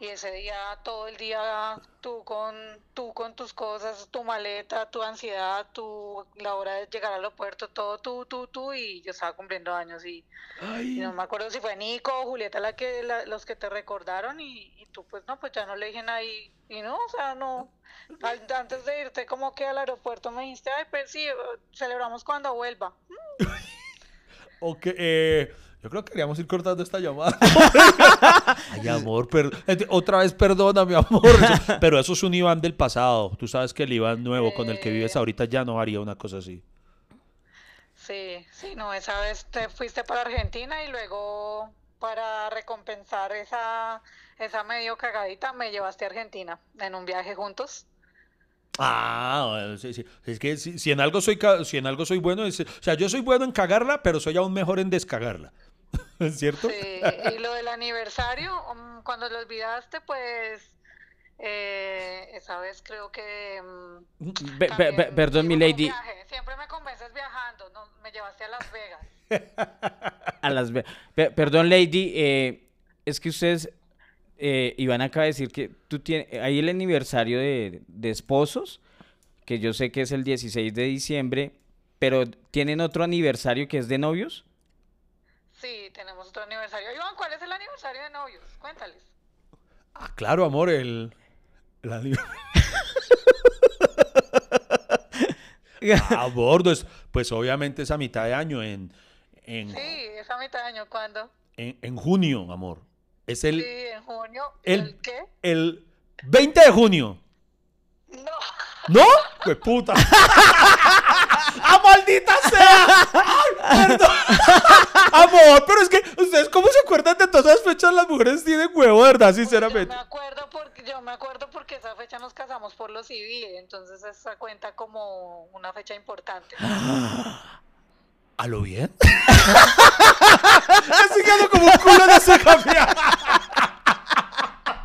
y ese día, todo el día, tú con, tú con tus cosas, tu maleta, tu ansiedad, tu, la hora de llegar al aeropuerto, todo tú, tú, tú, y yo estaba cumpliendo años y, y no me acuerdo si fue Nico o Julieta la que, la- los que te recordaron y, y tú pues no, pues ya no le dije nada y, y no, o sea, no. Al- Antes de irte como que al aeropuerto me dijiste, ay, pues sí, celebramos cuando vuelva. Ok, eh, yo creo que queríamos ir cortando esta llamada. Ay, amor, per- otra vez perdona, mi amor. Pero eso es un Iván del pasado. Tú sabes que el Iván nuevo con el que vives ahorita ya no haría una cosa así. Sí, sí, no, esa vez te fuiste para Argentina y luego para recompensar esa, esa medio cagadita me llevaste a Argentina en un viaje juntos. Ah, bueno, sí, sí. Es que si, si en algo soy ca- si en algo soy bueno, es- o sea, yo soy bueno en cagarla, pero soy aún mejor en descagarla. ¿Es cierto? Sí, y lo del aniversario, mm, cuando lo olvidaste, pues eh, esa vez creo que... mm, perdón, mi lady. Siempre me convences viajando, no, me llevaste a Las Vegas. A las ve- Pe- perdón, Lady, eh, es que ustedes eh, iban acá a decir que tú tienes ahí el aniversario de, de esposos, que yo sé que es el 16 de diciembre, pero tienen otro aniversario que es de novios. Sí, tenemos otro aniversario. Iván, ¿cuál es el aniversario de novios? Cuéntales. Ah, claro, amor, el, el ani- a bordo es, pues obviamente es a mitad de año en, en, Sí, esa mitad de año, ¿cuándo? en, en junio, amor. Es el, Sí, en junio. el- ¿El qué? el 20 de junio. No. ¿No? ¡Pues puta! ¡Ah, maldita sea! ¡Ay, perdón! Amor, pero es que ustedes cómo se acuerdan de todas esas fechas las mujeres tienen huevo, ¿verdad? Yo Sinceramente. me acuerdo porque yo me acuerdo porque esa fecha nos casamos por lo civil, entonces esa cuenta como una fecha importante. ¿A lo bien? Estoy quedando como un culo en ese café.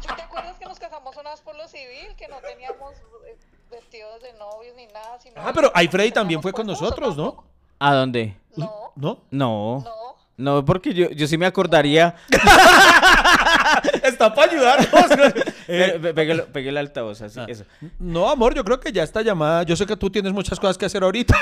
¿Sí te acuerdas que nos casamos una vez por lo civil, que no teníamos eh, vestidos de novios ni nada, sino Ah, pero ahí Freddy también fue con nosotros, ¿no? ¿A dónde? No, ¿No? No. no. No, porque yo, yo sí me acordaría. Está para ayudarnos. Eh, pe- pégale, pégale el altavoz, así. Ah. eso. no, amor, yo creo que ya está llamada. Yo sé que tú tienes muchas cosas que hacer ahorita.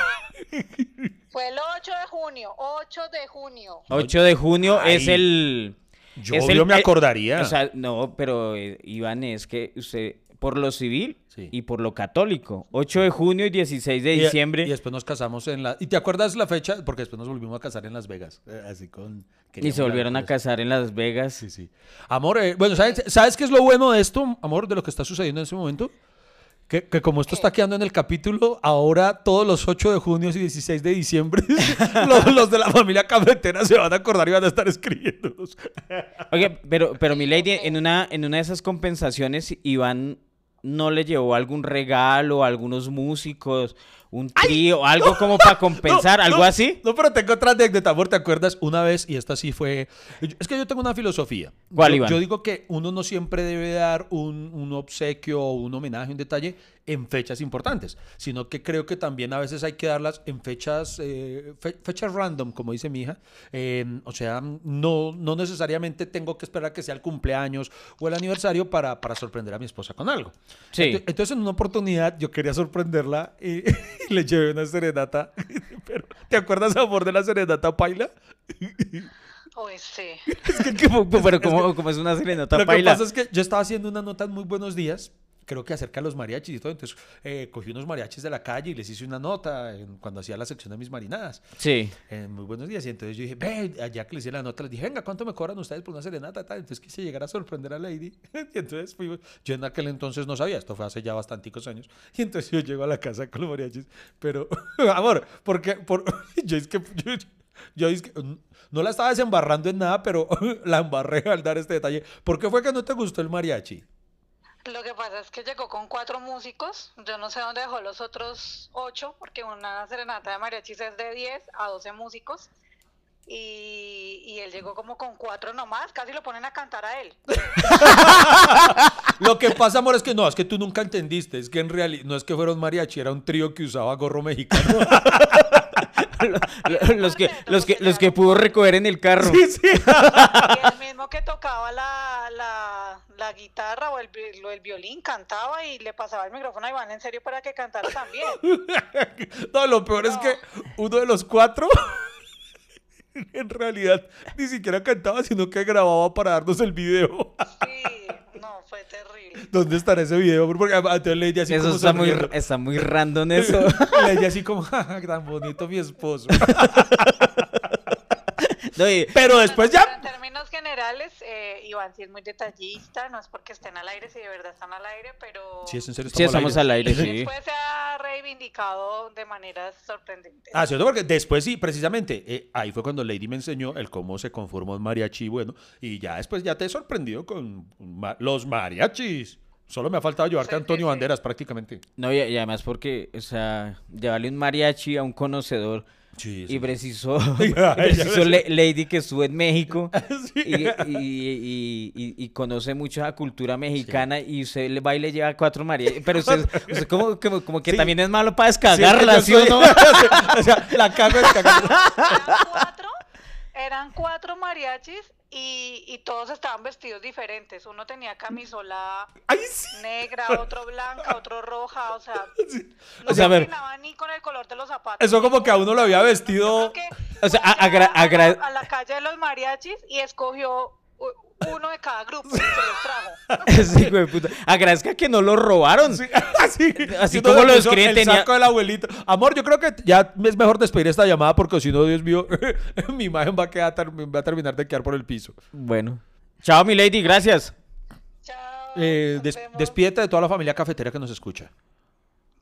Fue el 8 de junio, 8 de junio. 8 de junio Ay. es el. Yo Es obvio el- me eh, acordaría. O sea, no, pero eh, Iván, es que usted, por lo civil Sí. y por lo católico, 8 de junio y 16 de Y- diciembre. Y, después nos casamos en la... ¿Y te acuerdas la fecha? Porque después nos volvimos a casar en Las Vegas. eh, Así con... Y se volvieron a casar en Las Vegas. Sí, sí. Amor, eh, bueno, ¿sabes, ¿sabes qué es lo bueno de esto, amor, de lo que está sucediendo en ese momento? Que, que como esto está quedando en el capítulo, ahora todos los 8 de junio y 16 de diciembre, los, los de la familia cafetera se van a acordar y van a estar escribiéndonos. Oye, pero, pero mi lady, en una, en una de esas compensaciones, Iván no le llevó algún regalo, algunos músicos, un trío, algo como para compensar, No, algo no, así. No, pero tengo otra anécdota, amor, ¿te acuerdas? Una vez, y esta sí fue... Es que yo tengo una filosofía. ¿Cuál, yo, Iván? Yo digo que uno no siempre debe dar un, un obsequio o un homenaje, un detalle en fechas importantes, sino que creo que también a veces hay que darlas en fechas, eh, fe- fechas random, como dice mi hija. Eh, o sea, no, no necesariamente tengo que esperar que sea el cumpleaños o el aniversario para, para sorprender a mi esposa con algo. Sí. Ent- Entonces, en una oportunidad, yo quería sorprenderla y, le llevé una serenata. Pero, ¿te acuerdas, amor, de la serenata paila? Uy, sí. Como- pero como, como es una serenata Lo que paila. pasa es que yo estaba haciendo una nota en Muy Buenos Días, creo que acerca de los mariachis y todo. Entonces, eh, cogí unos mariachis de la calle y les hice una nota en- cuando hacía la sección de mis marinadas. Sí. En Muy Buenos Días. Y entonces yo dije, ve, allá que les hice la nota, les dije, venga, ¿cuánto me cobran ustedes por una serenata? Tal. Entonces quise llegar a sorprender a Lady. y entonces fui, yo en aquel entonces no sabía, esto fue hace ya bastanticos años. Y entonces yo llego a la casa con los mariachis. Pero, amor, porque por, yo es que... Yo, yo es que, mm, no la estaba desembarrando en nada, pero la embarré al dar este detalle. ¿Por qué fue que no te gustó el mariachi? Lo que pasa es que llegó con cuatro músicos. Yo no sé dónde dejó los otros ocho, porque una serenata de mariachis es de 10 a 12 músicos. Y, y él llegó como con cuatro nomás, casi lo ponen a cantar a él. Lo que pasa, amor, es que no, es que tú nunca entendiste. Es que en realidad no es que fuera un mariachi, era un trío que usaba gorro mexicano. los, que, los, que, los que pudo recoger en el carro. sí, sí. Mismo que tocaba la, la, la guitarra o el, lo- el violín cantaba y le pasaba el micrófono a Iván en serio para que cantara también. No, lo peor es que uno de los cuatro, en realidad, ni siquiera cantaba, sino que grababa para darnos el video. Sí, no, fue terrible. ¿Dónde estará ese video? Porque entonces Lady así Eso como está muy, está muy random eso. Lady así como, "Ja, ja, tan bonito mi esposo. No, y- Pero después Pero ya... En términos generales, eh, Iván sí es muy detallista, no es porque estén al aire, si de verdad están al aire, pero Sí, es en serio, sí, estamos al aire, sí. después se ha reivindicado de maneras sorprendentes. Ah, cierto, porque después sí, precisamente, eh, ahí fue cuando Lady me enseñó el cómo se conformó un mariachi, bueno, y ya después ya te he sorprendido con ma- los mariachis. Solo me ha faltado llevarte a Antonio. Banderas prácticamente. No, y, y además porque, o sea, llevarle un mariachi a un conocedor Sí, y precisó, precisó Lady que estuvo en México y, y- y- y- y conoce mucho la cultura mexicana y usted le va y le lleva cuatro mariachis. Pero usted, usted como, como, como que Sí. también es malo para Sí, es que descargarla, yo ¿sí o no? o sea, la cago. Eran cuatro, eran cuatro mariachis y, y todos estaban vestidos diferentes. Uno tenía camisola sí. negra, otro blanca, otro roja, o sea, no O sea, ni con el color de los zapatos. Eso como que a uno lo había vestido. O sea, a- la- agra- a la calle de los mariachis y escogió uno de cada grupo se los trajo. Sí, güey, puta. Agradezca que no lo robaron. Sí, así, Así como lo describen, el tenía- saco del abuelito. Amor, yo creo que ya es mejor despedir esta llamada porque si no, Dios mío, mi imagen va a, quedar, ter- va a terminar de quedar por el piso. Bueno. Chao, mi lady, gracias. Chao. Eh, des- despídete de toda la familia cafetera que nos escucha.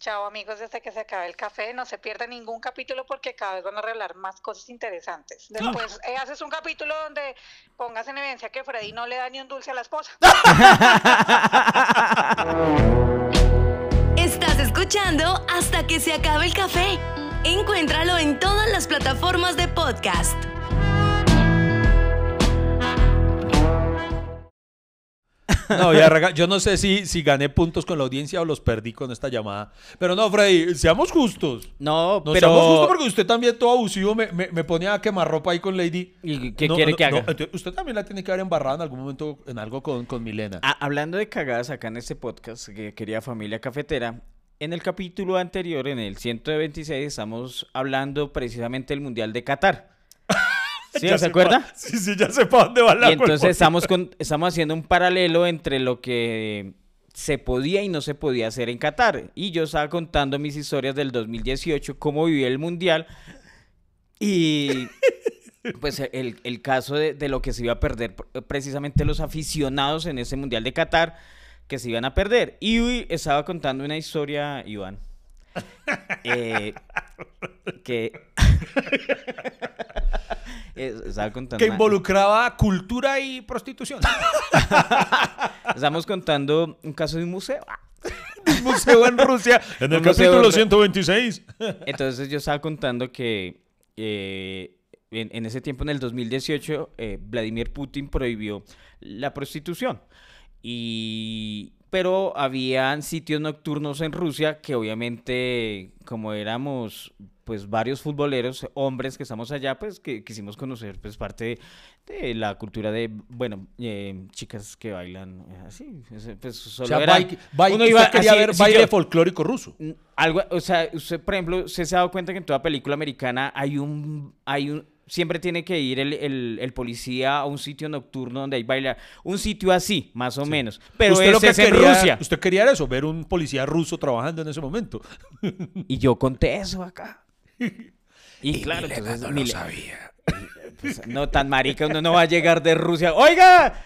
Chao amigos, desde que se acabe el café, no se pierda ningún capítulo porque cada vez van a revelar más cosas interesantes. Después eh, haces un capítulo donde pongas en evidencia que Freddy no le da ni un dulce a la esposa. Estás escuchando hasta que se acabe el café. Encuéntralo en todas las plataformas de podcast. No, ya rega- yo no sé si, si gané puntos con la audiencia o los perdí con esta llamada. Pero no, Freddy, seamos justos. No, No, pero. seamos justos porque usted también todo abusivo me, me, me ponía a quemar ropa ahí con Lady. ¿Y qué No, quiere no, que haga? usted también la tiene que haber embarrado en algún momento en algo con, con Milena. Ah, hablando de cagadas acá en este podcast que quería familia cafetera, en el capítulo anterior, en el 126, estamos hablando precisamente del Mundial de Qatar. ¿Sí, se acuerda? pa- Sí, sí, ya sé para dónde va la Y entonces estamos, con, estamos haciendo un paralelo entre lo que se podía y no se podía hacer en Qatar. Y yo estaba contando mis historias del 2018, cómo viví el Mundial. Y pues el, el caso de, de lo que se iba a perder pr- precisamente los aficionados en ese Mundial de Qatar, que se iban a perder. Y uy, estaba contando una historia, Iván. Eh, que... Eh, estaba contando que una- involucraba cultura y prostitución. Estamos contando un caso de un museo. Un museo en Rusia, en el Un museo capítulo en- 126. Entonces yo estaba contando que eh, en, en ese tiempo, en el 2018, eh, Vladimir Putin prohibió la prostitución. Y... Pero habían sitios nocturnos en Rusia que obviamente, como éramos pues varios futboleros, hombres que estamos allá, pues que quisimos conocer pues parte de, de la cultura de, bueno, eh, chicas que bailan eh, así, pues solo O sea, era- baile- baile- uno iba quería así, ver sí, baile yo- folclórico ruso. Mm, Algo, o sea, usted, por ejemplo, usted se ha dado cuenta que en toda película americana hay un, hay un, siempre tiene que ir el, el- el policía a un sitio nocturno donde hay bailar, un sitio así, más o menos. Pero usted ese es en quería, Rusia. Usted quería eso, ver un policía ruso trabajando en ese momento. Y yo conté eso acá. Y, claro, entonces, Mile- pues, no tan marica, uno no va a llegar de Rusia. ¡Oiga!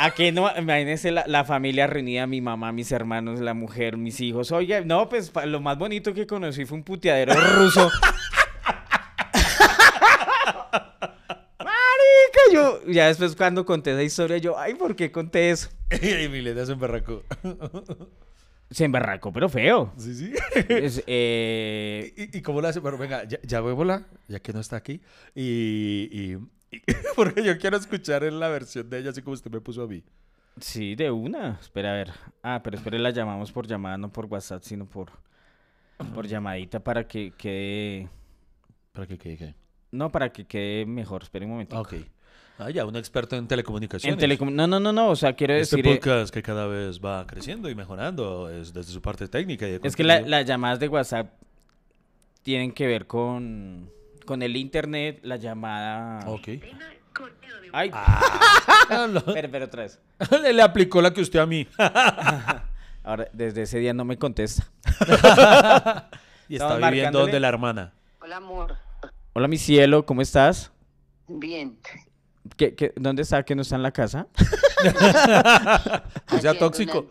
Aquí no, imagínense la, la familia reunida, mi mamá, mis hermanos, la mujer, mis hijos. Oiga, no, pues lo más bonito que conocí fue un puteadero ruso. Marica, yo, ya después cuando conté esa historia, yo, ay, ¿por qué conté eso? y Milena se emberracó. Se emberracó, pero feo. Sí, sí. Es, eh, ¿Y, y cómo la hace? Pero venga, ya, ya ya que no está aquí. Y, y- y- porque yo quiero escuchar en la versión de ella, así como usted me puso a mí. Sí, de una. Espera, a ver. Ah, pero espere, la llamamos por llamada, no por WhatsApp, sino por, por llamadita para que quede... ¿Para qué qué? qué? No, para que quede mejor. Espere un momento. Ok. Ah, ya, un experto en telecomunicaciones. En telecom... No, no, no, no. O sea, quiero Este decir... eh, podcast que cada vez va creciendo y mejorando es desde su parte técnica. Y de es que la- las llamadas de WhatsApp tienen que ver con, con el internet, la llamada... Ok. Ay, Ah, pero, pero otra vez. le, le aplicó la que usted a mí. Ahora, desde ese día no me contesta. y está Estamos viviendo marcándole. donde la hermana. Hola, amor. Hola, mi cielo, ¿cómo estás? Bien. ¿Qué, qué- dónde está? ¿Que no está en la casa? O sea, tóxico.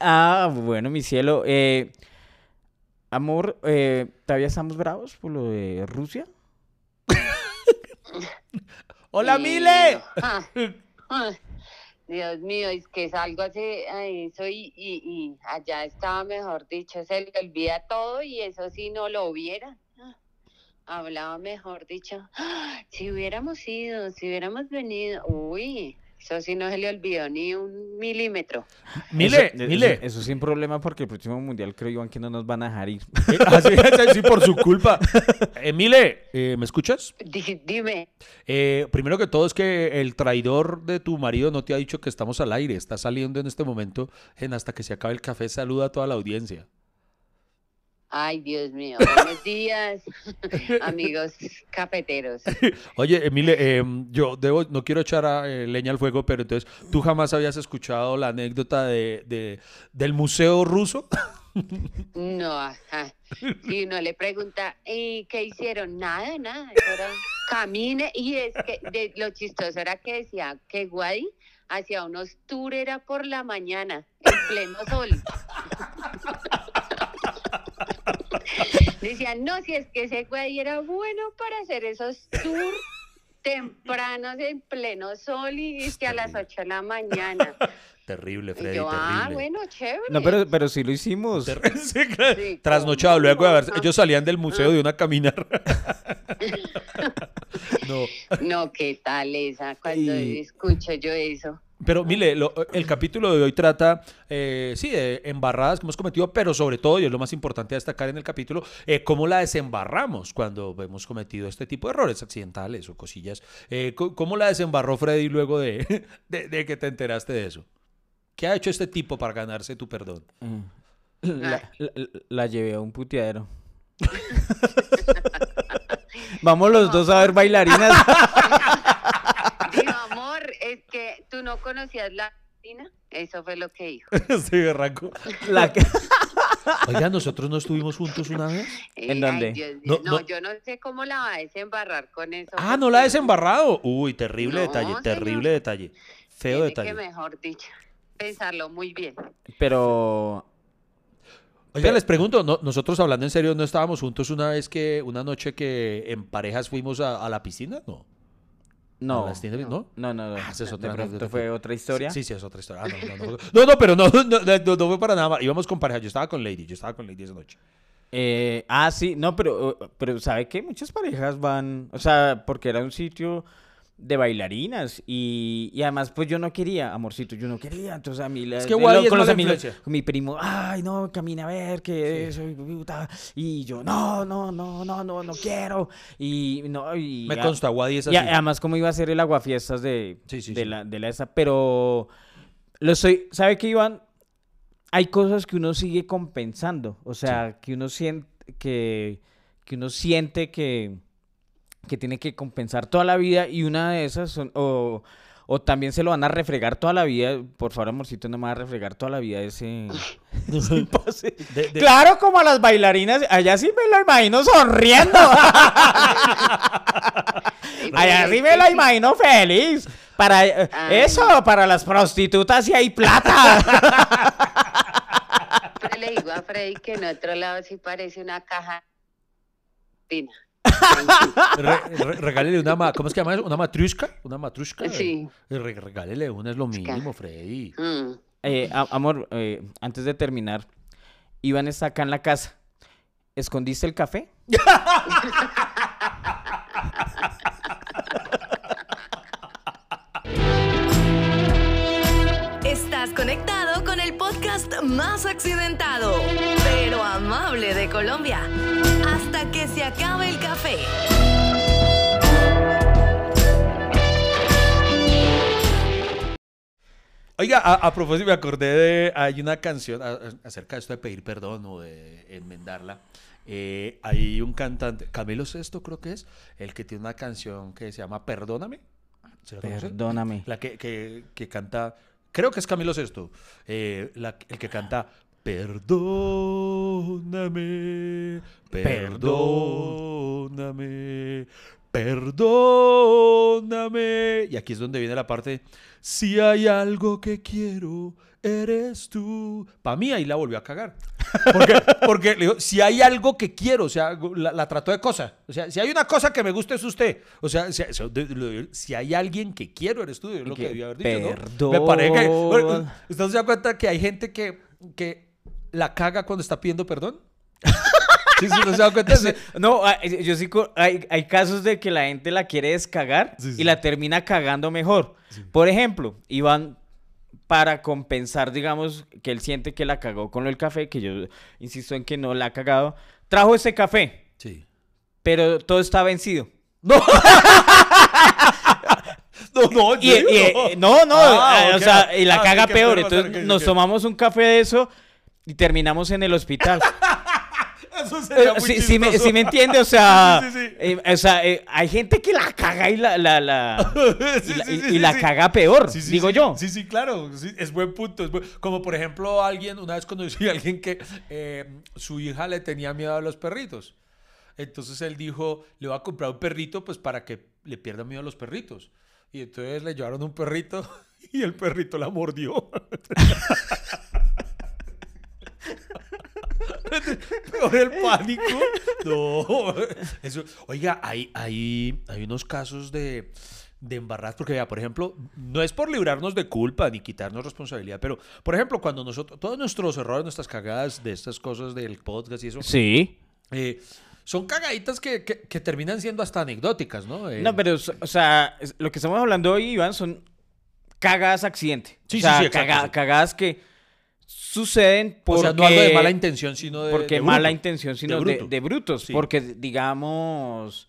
Ah, bueno, mi cielo. Eh, amor, eh, ¿todavía estamos bravos por lo de Rusia? ¡Hola, Mile! Ah, ah, Dios mío, es que salgo hace a eso y, y, y allá estaba, mejor dicho, se le olvida todo y eso sí no lo hubiera. Ah, Hablaba, mejor dicho, ah, si hubiéramos ido, si hubiéramos venido, uy, eso sí no se le olvidó ni un milímetro. Mile, Eso- Mile. Eso, eso sin problema porque el próximo mundial creo, Iván, que no nos van a dejar ir. Eh, así es, sí, por su culpa. Eh, Mile, eh, ¿me escuchas? Di- Dime, Eh, primero que todo es que el traidor de tu marido no te ha dicho que estamos al aire. Está saliendo en este momento en hasta que se acabe el café. Saluda a toda la audiencia. Ay Dios mío, buenos días, amigos cafeteros. Oye, Emile, eh, yo debo, no quiero echar a, eh, leña al fuego, pero entonces, ¿tú jamás habías escuchado la anécdota de, de- del museo ruso? No, ajá. Si uno le pregunta, ¿y qué hicieron? Nada, nada. Era camine. Y es que de, lo chistoso era que decía que Guadi hacía unos tours era por la mañana, en pleno sol. Decían, no, si es que ese Guadi era bueno para hacer esos tours tempranos en pleno sol y es que a las 8 de la mañana. Terrible, Y Freddy, yo, ah, terrible. bueno, chévere. No, pero, pero sí lo hicimos. Ter- sí, claro. Sí, Trasnochado, ¿cómo luego de haber, ellos salían del museo de una caminar. no, No, ¿qué tal esa? Cuando Y- escucho yo eso. Pero mire, lo- el capítulo de hoy trata, eh, sí, de embarradas que hemos cometido, pero sobre todo, y es lo más importante a destacar en el capítulo, eh, cómo la desembarramos cuando hemos cometido este tipo de errores accidentales o cosillas. Eh, ¿Cómo la desembarró Freddy luego de, de- de que te enteraste de eso? ¿Qué ha hecho este tipo para ganarse tu perdón? Mm. La, la- la llevé a un puteadero. Vamos los dos a ver bailarinas. Dijo, amor, es que tú no conocías la Argentina. Eso fue lo que dijo. sí, berraco. La que- Oiga, nosotros no estuvimos juntos una vez. ¿En Eh, dónde? ay, Dios No, no, no. yo no sé cómo la va a desembarrar con eso. Ah, no la ha desembarrado. Uy, terrible No, detalle, señor. terrible detalle. Feo Tiene detalle. que, mejor dicho, pensarlo muy bien. Pero Oiga, les pregunto, no- nosotros hablando en serio, ¿no estábamos juntos una vez que, una noche que en parejas fuimos a, a la piscina? No. No. ¿A las tiendas? ¿No? No, no, no. Ah, esa es De otra pronto anécdota. fue otra historia. Sí, sí, es otra historia. Ah, no, no, no, no, no, pero no, no, no, no, no fue para nada mal. Íbamos con pareja. Yo estaba con Lady, yo estaba con Lady esa noche. Eh, ah, sí, no, pero, pero ¿sabe qué? Muchas parejas van, o sea, porque era un sitio de bailarinas y, y además pues yo no quería, amorcito, yo no quería, entonces a mí la- Es que lo- es con los mala amigos, mi primo, ay no, camina a ver que eso, y puta", y yo no, no, no, no, no, no quiero y no, y Me a- consta, Wadi es y así. además cómo iba a ser el aguafiestas de, Sí, sí, de sí. la, de la esa, pero lo estoy, ¿sabe qué Iván? Hay cosas que uno sigue compensando, o sea, que uno siente que, que uno siente que, que tiene que compensar toda la vida y una de esas son, o, o también se lo van a refregar toda la vida, por favor amorcito, no me va a refregar toda la vida ese, ese pase. De- de- Claro, como a las bailarinas, allá sí me lo imagino sonriendo. Allá sí me lo imagino feliz. Para eh, Ay. eso, para las prostitutas sí hay plata. Siempre le digo a Freddy que en otro lado sí parece una caja. Re- re- regálele una, ma- ¿cómo es que llama eso? ¿Una matrushka? ¿Una matrushka? Sí. Eh, re- regálele una, es lo mínimo, Freddy. Mm. Eh, a- amor, eh, antes de terminar, Iván está acá en la casa. ¿Escondiste el café? Estás conectado con el podcast más accidentado, pero amable de Colombia. Hasta que se acabe el café. Oiga, a, a propósito, me acordé de. Hay una canción a- a- acerca de esto de pedir perdón o de enmendarla. Eh, hay un cantante, Camilo Sesto creo que es, el que tiene una canción que se llama Perdóname. ¿Se la conoce? Perdóname. La que, que, que canta, creo que es Camilo Sesto, eh, la- el que canta Perdóname, perdóname, perdóname. Y aquí es donde viene la parte, si hay algo que quiero, eres tú. Para mí ahí la volvió a cagar. Porque, porque le digo, si hay algo que quiero, o sea, la, la trató de cosa. O sea, si hay una cosa que me gusta es usted. O sea, si, hay alguien que quiero, eres tú. Es lo que Que debía haber dicho, ¿no? Me parece que... bueno, ¿Usted se da cuenta que hay gente que, que la caga cuando está pidiendo perdón? ¿Sí, sí, ¿no se da cuenta? Sí. No, ah, eh, yo sí, hay, hay casos de que la gente la quiere descagar Sí, sí. y la termina cagando mejor. Por ejemplo, Iván, para compensar, digamos, que él siente que la cagó con lo del café, que yo insisto en que no la ha cagado, trajo ese café, Sí. pero todo está vencido. No, no, Y, y- y- no, no, Ah, eh, o sea, y la Ah, caga peor. Entonces nos tomamos un café de eso y terminamos en el hospital. Eso sería Eh, muy sí, sí me, sí me entiende, o sea, Sí, eh, o sea, eh, hay gente que la caga y la, la, la- y y- la caga peor, digo yo. Sí, sí, claro. es buen punto. es buen- Como por ejemplo, alguien, una vez conocí a alguien que eh, su hija le tenía miedo a los perritos. Entonces él dijo, le voy a comprar un perrito pues para que le pierda miedo a los perritos. Y entonces le llevaron un perrito y el perrito la mordió. Peor el pánico. No. Eso, oiga, hay, hay, hay unos casos de, de embarradas, porque vea, por ejemplo, no es por librarnos de culpa ni quitarnos responsabilidad, pero, por ejemplo, cuando nosotros, todos nuestros errores, nuestras cagadas de estas cosas del podcast y eso, Sí. eh, son cagaditas que, que- que terminan siendo hasta anecdóticas, ¿no? Eh, No, pero, o sea, lo que estamos hablando hoy, Iván, son cagadas accidente. Sí, o sea, sí, sí, exacto, caga- sí. cagadas que suceden o porque... sea, no algo de mala intención, sino de. porque de mala bruto. intención, sino de, bruto. de brutos. Sí. Porque, digamos,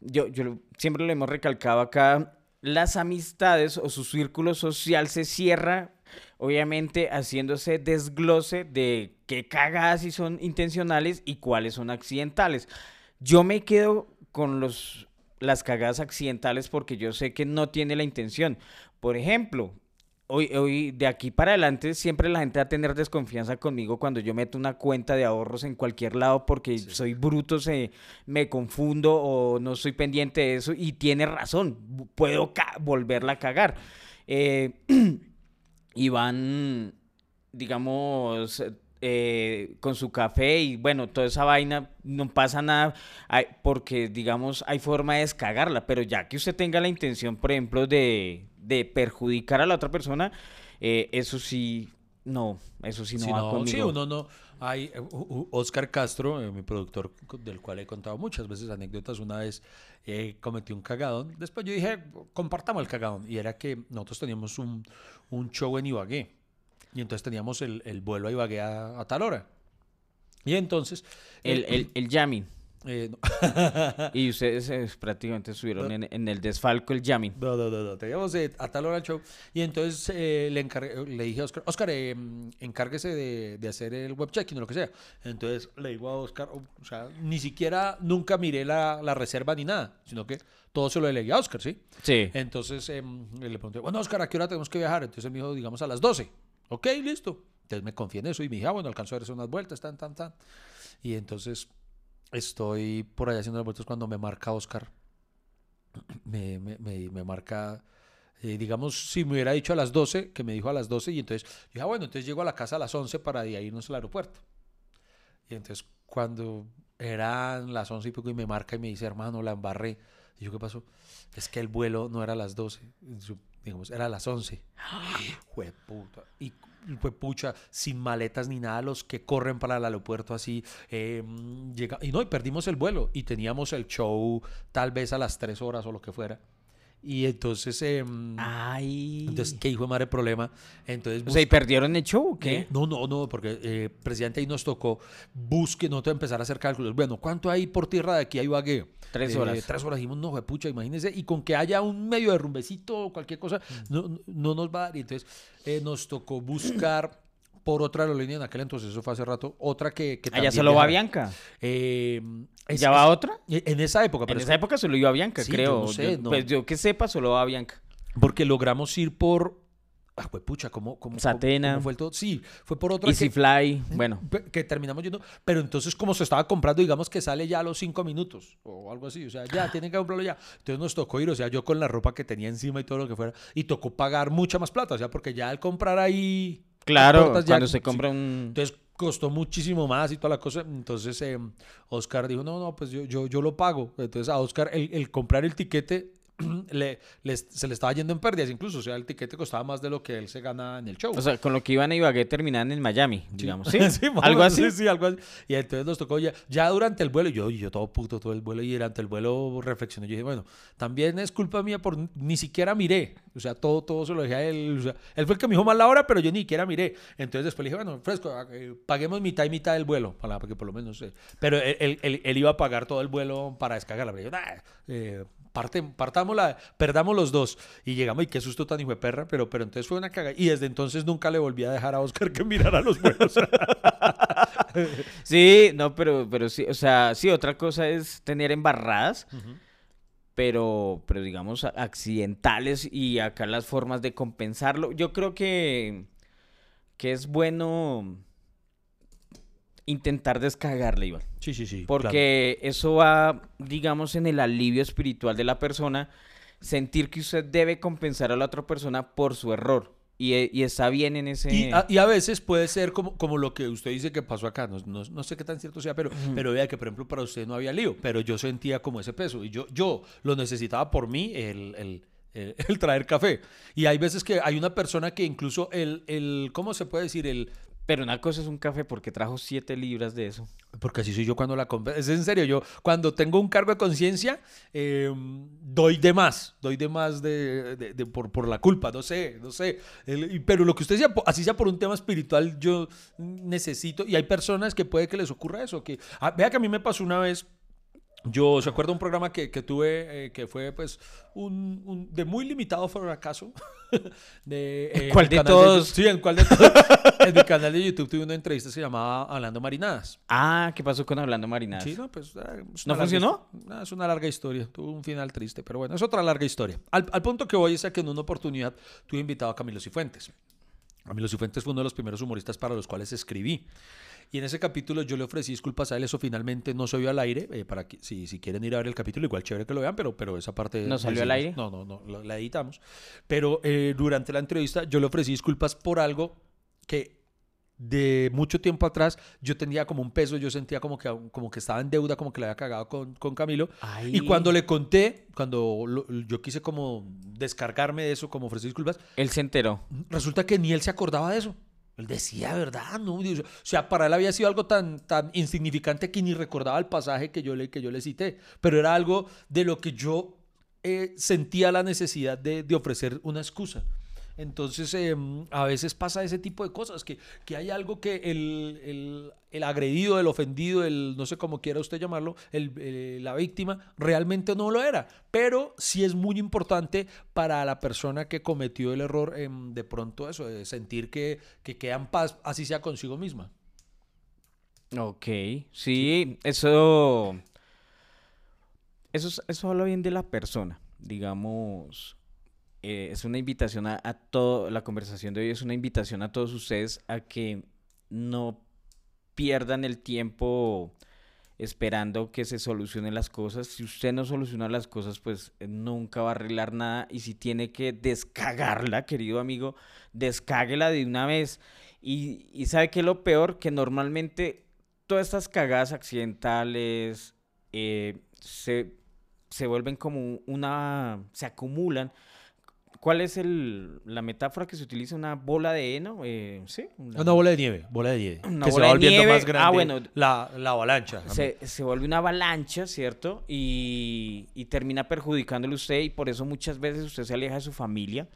yo, yo siempre lo hemos recalcado acá, las amistades o su círculo social se cierra, obviamente, haciéndose desglose de qué cagadas sí son intencionales y cuáles son accidentales. Yo me quedo con los, las cagadas accidentales porque yo sé que no tiene la intención. Por ejemplo, hoy, hoy de aquí para adelante siempre la gente va a tener desconfianza conmigo cuando yo meto una cuenta de ahorros en cualquier lado porque soy bruto, se, me confundo o no soy pendiente de eso y tiene razón, puedo volverla a cagar. Eh, y van, digamos, eh, con su café y bueno, toda esa vaina, no pasa nada hay- porque, digamos, hay forma de descagarla, pero ya que usted tenga la intención, por ejemplo, de, de perjudicar a la otra persona, eh, eso sí, no, eso sí no Sí, va no, conmigo. sí, uno no. Hay eh, Oscar Castro, eh, mi productor, del cual he contado muchas veces anécdotas. Una vez eh, cometí un cagadón. Después yo dije, compartamos el cagadón. Y era que nosotros teníamos un, un show en Ibagué. Y entonces teníamos el, el vuelo a Ibagué a, a tal hora. Y entonces. El, eh, el, el jamming. Eh, no. Y ustedes eh, prácticamente estuvieron en, en el desfalco el jamming. No, no, no, no. Teníamos eh, a tal hora el show. Y entonces eh, le, encargué- le dije a Oscar, Oscar, eh, encárguese de, de hacer el web checking o lo que sea. Entonces le digo a Oscar, o o sea, ni siquiera nunca miré la, la reserva ni nada, sino que todo se lo delegué a Oscar, ¿sí? Sí. Entonces em, le pregunté, bueno, Oscar, ¿a qué hora tenemos que viajar? Entonces él me dijo, digamos, a las 12. Ok, listo. Entonces me confié en eso y me dije, ah, bueno, alcanzo a hacer unas vueltas, tan, tan, tan. Y entonces estoy por allá haciendo las vueltas cuando me marca Oscar. Me, me, me, me marca, eh, digamos, si me hubiera dicho a las 12, que me dijo a las 12, y entonces yo dije, ah, bueno, entonces llego a la casa a las 11 para de ahí irnos al aeropuerto. Y entonces cuando eran las 11 y pico y me marca y me dice, hermano, la embarré. Y yo, ¿qué pasó? Es que el vuelo no era a las 12, yo, digamos, era a las 11. Jueputa. Y pucha, sin maletas ni nada, los que corren para el aeropuerto así. eh, llega, y no, y perdimos el vuelo. Y teníamos el show tal vez a las 3 horas o lo que fuera. Y entonces, em, Ay. entonces ¿qué hijo de madre problema? Entonces, o sea, ¿y perdieron el show o qué? eh, no, no, no, porque eh, presidente ahí nos tocó busque, nosotros empezar a hacer cálculos. Bueno, ¿cuánto hay por tierra de aquí a Ibagué? Tres Eh, horas. tres horas. Dijimos, no, pucha, imagínense. Y con que haya un medio de rumbecito o cualquier cosa, Mm. no, no- no nos va a dar. Y entonces eh, nos tocó buscar por otra aerolínea en aquel entonces, eso fue hace rato, otra que, que Allá también solo va viajaba. Bianca. Eh, es- ¿Ya va es- otra? En esa época, pero En es esa época solo iba Bianca, Sí, yo creo. no sé, Yo- no. Pues yo que sepa, solo va Bianca. porque logramos ir por... Ah, pues pucha, ¿cómo, cómo, Satena. cómo fue el todo? Sí, fue por otra Easy que, Fly, bueno. que terminamos yendo, pero entonces como se estaba comprando, digamos que sale ya a los cinco minutos o algo así, o sea, ya tienen que comprarlo ya. Entonces nos tocó ir, o sea, yo con la ropa que tenía encima y todo lo que fuera, y tocó pagar mucha más plata, o sea, porque ya al comprar ahí... Claro, cuando se sí. compra un... Entonces costó muchísimo más y toda la cosa. Entonces eh, Oscar dijo, no, no, pues yo, yo, yo lo pago. Entonces a Oscar el, el comprar el tiquete le, le- se le estaba yendo en pérdidas incluso. O sea, el tiquete costaba más de lo que él se gana en el show. O sea, con lo que iban a Ibagué terminaban en Miami, digamos. ¿Sí? o ¿Algo así? Sí, sí, algo así. Y entonces nos tocó ya, ya durante el vuelo, yo, yo todo puto todo el vuelo y durante el vuelo reflexioné. Yo dije, bueno, también es culpa mía por ni siquiera miré. O sea, todo, todo se lo dejé a él. O sea, él fue el que me dijo mal la hora, pero yo ni siquiera miré. Entonces después le dije, bueno, fresco, eh, paguemos mitad y mitad del vuelo, para, porque por lo menos. eh, pero él, él- él- él iba a pagar todo el vuelo para descargarla. Pero yo, nah, eh, parte, partamos la, perdamos los dos. Y llegamos, y qué susto tan hijo de perra, pero, pero entonces fue una caga. Y desde entonces nunca le volví a dejar a Oscar que mirara los vuelos. Sí, no, pero, pero sí, o sea, sí, otra cosa es tener embarradas, pero, pero digamos, accidentales y acá las formas de compensarlo. Yo creo que, que es bueno intentar descargarle, Iván. Sí, sí, sí. Porque eso va, digamos, en el alivio espiritual de la persona, sentir que usted debe compensar a la otra persona por su error. Y, e- y está bien en ese... Y a, y a veces puede ser como, como lo que usted dice que pasó acá. No, no- no sé qué tan cierto sea, pero, pero vea que, por ejemplo, para usted no había lío, pero yo sentía como ese peso. Y yo, yo lo necesitaba por mí, el, el- el- el traer café. Y hay veces que hay una persona que incluso el, el ¿cómo se puede decir? El, Pero una cosa es un café porque trajo siete libras de eso. porque así soy yo cuando la compré. Es en serio, yo cuando tengo un cargo de conciencia, eh, doy de más, doy de más de, por, la culpa, no sé, no sé. Pero lo que usted decía, así sea por un tema espiritual, yo necesito, y hay personas que puede que les ocurra eso, que, ah, vea que a mí me pasó una vez, Yo, ¿se acuerda un programa que, que tuve eh, que fue pues un, un- de muy limitado fracaso? de, eh, ¿Cuál de canal todos? sí, en cuál de todos. en mi canal de YouTube tuve una entrevista que se llamaba Hablando Marinadas. Ah, ¿qué pasó con Hablando Marinadas? Sí, no, pues. es ¿No larga funcionó? histo- no, es una larga historia. Tuvo un final triste, pero bueno, es otra larga historia. Al, al punto que voy es a que en una oportunidad tuve invitado a Camilo Cifuentes. Camilo Cifuentes fue uno de los primeros humoristas para los cuales escribí. Y en ese capítulo yo le ofrecí disculpas a él, eso finalmente no se vio al aire, eh, para que si, si quieren ir a ver el capítulo, igual chévere que lo vean, pero, pero esa parte... ¿No salió al aire? No, no, no, lo- la editamos. Pero eh, durante la entrevista yo le ofrecí disculpas por algo que de mucho tiempo atrás yo tenía como un peso, yo sentía como que, como que estaba en deuda, como que le había cagado con, con Camilo. Ay. Y cuando le conté, cuando lo- yo quise como descargarme de eso, como ofrecer disculpas, Él se enteró. resulta que ni él se acordaba de eso. Él decía, ¿verdad? No, o sea, para él había sido algo tan, tan insignificante que ni recordaba el pasaje que yo le, que yo le cité. Pero era algo de lo que yo eh, sentía la necesidad de, de ofrecer una excusa. Entonces, eh, a veces pasa ese tipo de cosas, que, que hay algo que el, el- el agredido, el ofendido, el no sé cómo quiera usted llamarlo, el- eh, la víctima, realmente no lo era. Pero sí es muy importante para la persona que cometió el error, em, de pronto eso, de sentir que, que queda en paz, así sea consigo misma. Ok, sí, eso, eso, es- eso habla bien de la persona, digamos, eh, es una invitación a, a todo, la conversación de hoy es una invitación a todos ustedes a que no pierdan el tiempo esperando que se solucionen las cosas. Si usted no soluciona las cosas, pues eh, nunca va a arreglar nada. Y si tiene que descagarla, querido amigo, descáguela de una vez. Y, y sabe que lo peor, que normalmente todas estas cagadas accidentales eh, se, se vuelven como una, se acumulan. ¿Cuál es el, la metáfora que se utiliza? ¿Una bola de heno? Eh, sí. una- Una bola de nieve, bola de nieve. Una que bola se va volviendo nieve. más Ah, grande bueno. la, la avalancha. se, se vuelve una avalancha, ¿cierto? Y, y termina perjudicándole a usted y por eso muchas veces usted se aleja de su familia.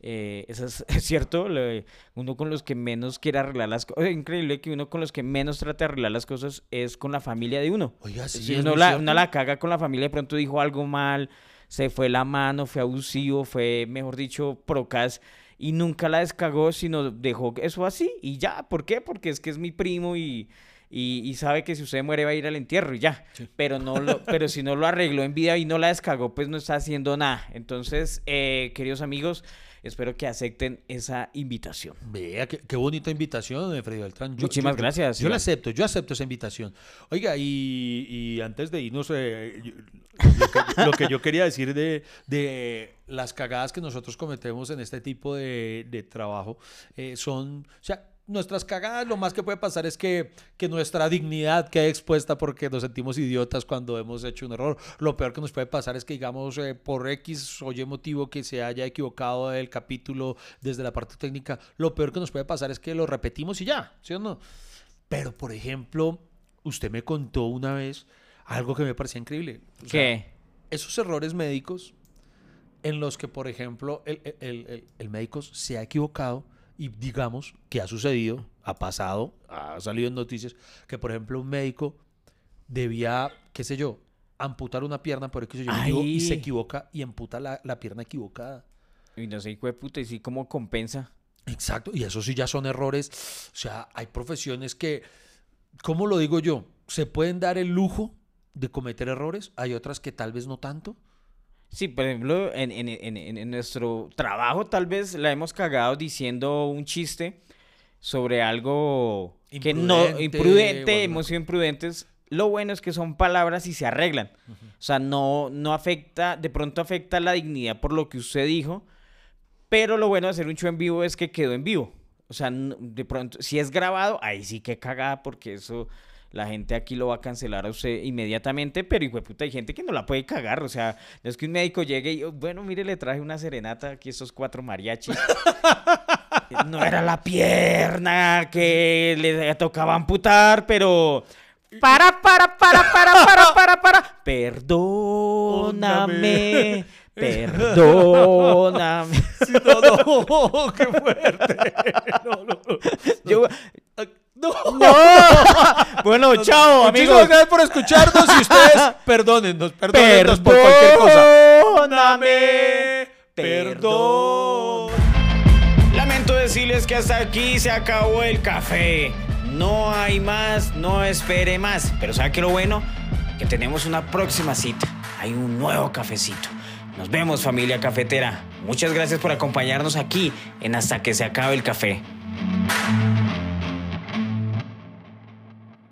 Eh, eso es, es cierto, le- uno con los que menos quiere arreglar las cosas, es increíble que uno con los que menos trata de arreglar las cosas es con la familia de uno. Oiga, sí, Si uno la, uno la caga con la familia, de pronto dijo algo mal, se fue la mano, fue abusivo, fue, mejor dicho, procas, y nunca la descagó, sino dejó eso así, y ya. ¿Por qué? Porque es que es mi primo y, y, y sabe que si usted muere va a ir al entierro y ya. Pero, no lo, pero si no lo arregló en vida y no la descagó, pues no está haciendo nada. Entonces, eh, queridos amigos, espero que acepten esa invitación. Vea, qué, qué bonita invitación, Freddy Beltrán. Yo- Muchísimas yo- gracias, Yo la acepto, yo acepto esa invitación. Oiga, y, y antes de irnos, eh, lo, que, lo que yo quería decir de, de las cagadas que nosotros cometemos en este tipo de, de trabajo eh, son, o sea, nuestras cagadas lo más que puede pasar es que, que nuestra dignidad quede expuesta porque nos sentimos idiotas cuando hemos hecho un error. Lo peor que nos puede pasar es que, digamos, eh, por X o Y motivo que se haya equivocado el capítulo desde la parte técnica, lo peor que nos puede pasar es que lo repetimos y ya, ¿sí o no? Pero, por ejemplo, usted me contó una vez algo que me parecía increíble. O sea, ¿Qué? esos errores médicos en los que, por ejemplo, el, el- el- el médico se ha equivocado y digamos que ha sucedido, ha pasado, ha salido en noticias, que, por ejemplo, un médico debía, qué sé yo, amputar una pierna por X o Y se equivoca y amputa la, la pierna equivocada. Y no sé, hijo de puta, y sí, ¿cómo compensa? Exacto, y eso sí ya son errores. O sea, hay profesiones que, ¿cómo lo digo yo? Se pueden dar el lujo de cometer errores, hay otras que tal vez no tanto. Sí, por ejemplo, en, en- en- en- nuestro trabajo tal vez la hemos cagado diciendo un chiste sobre algo que no, Imprudente, imprudente, bueno. hemos sido imprudentes. Lo bueno es que son palabras y se arreglan. O sea, no, no afecta, de pronto afecta la dignidad por lo que usted dijo, pero lo bueno de hacer un show en vivo es que quedó en vivo. O sea, de pronto, si es grabado, ahí sí que cagada, porque eso la gente aquí lo va a cancelar a usted inmediatamente, pero hijo de puta, hay gente que no la puede cagar. O sea, no es que un médico llegue y, bueno, mire, le traje una serenata aquí, estos cuatro mariachis. No era la pierna que le tocaba amputar, pero. Para, para, para, para, para, para, para. Perdóname. Perdóname. no, no, qué fuerte. No, no, no. Yo, No. no. Bueno, chao, Muchísimas amigos. gracias por escucharnos y ustedes perdónennos, perdónennos por cualquier cosa. Perdóname. Perdón. Lamento decirles que hasta aquí se acabó el café. No hay más, no espere más. Pero ¿sabe qué lo bueno? Que tenemos una próxima cita. Hay un nuevo cafecito. Nos vemos familia cafetera. Muchas gracias por acompañarnos aquí en Hasta que se acabe el café.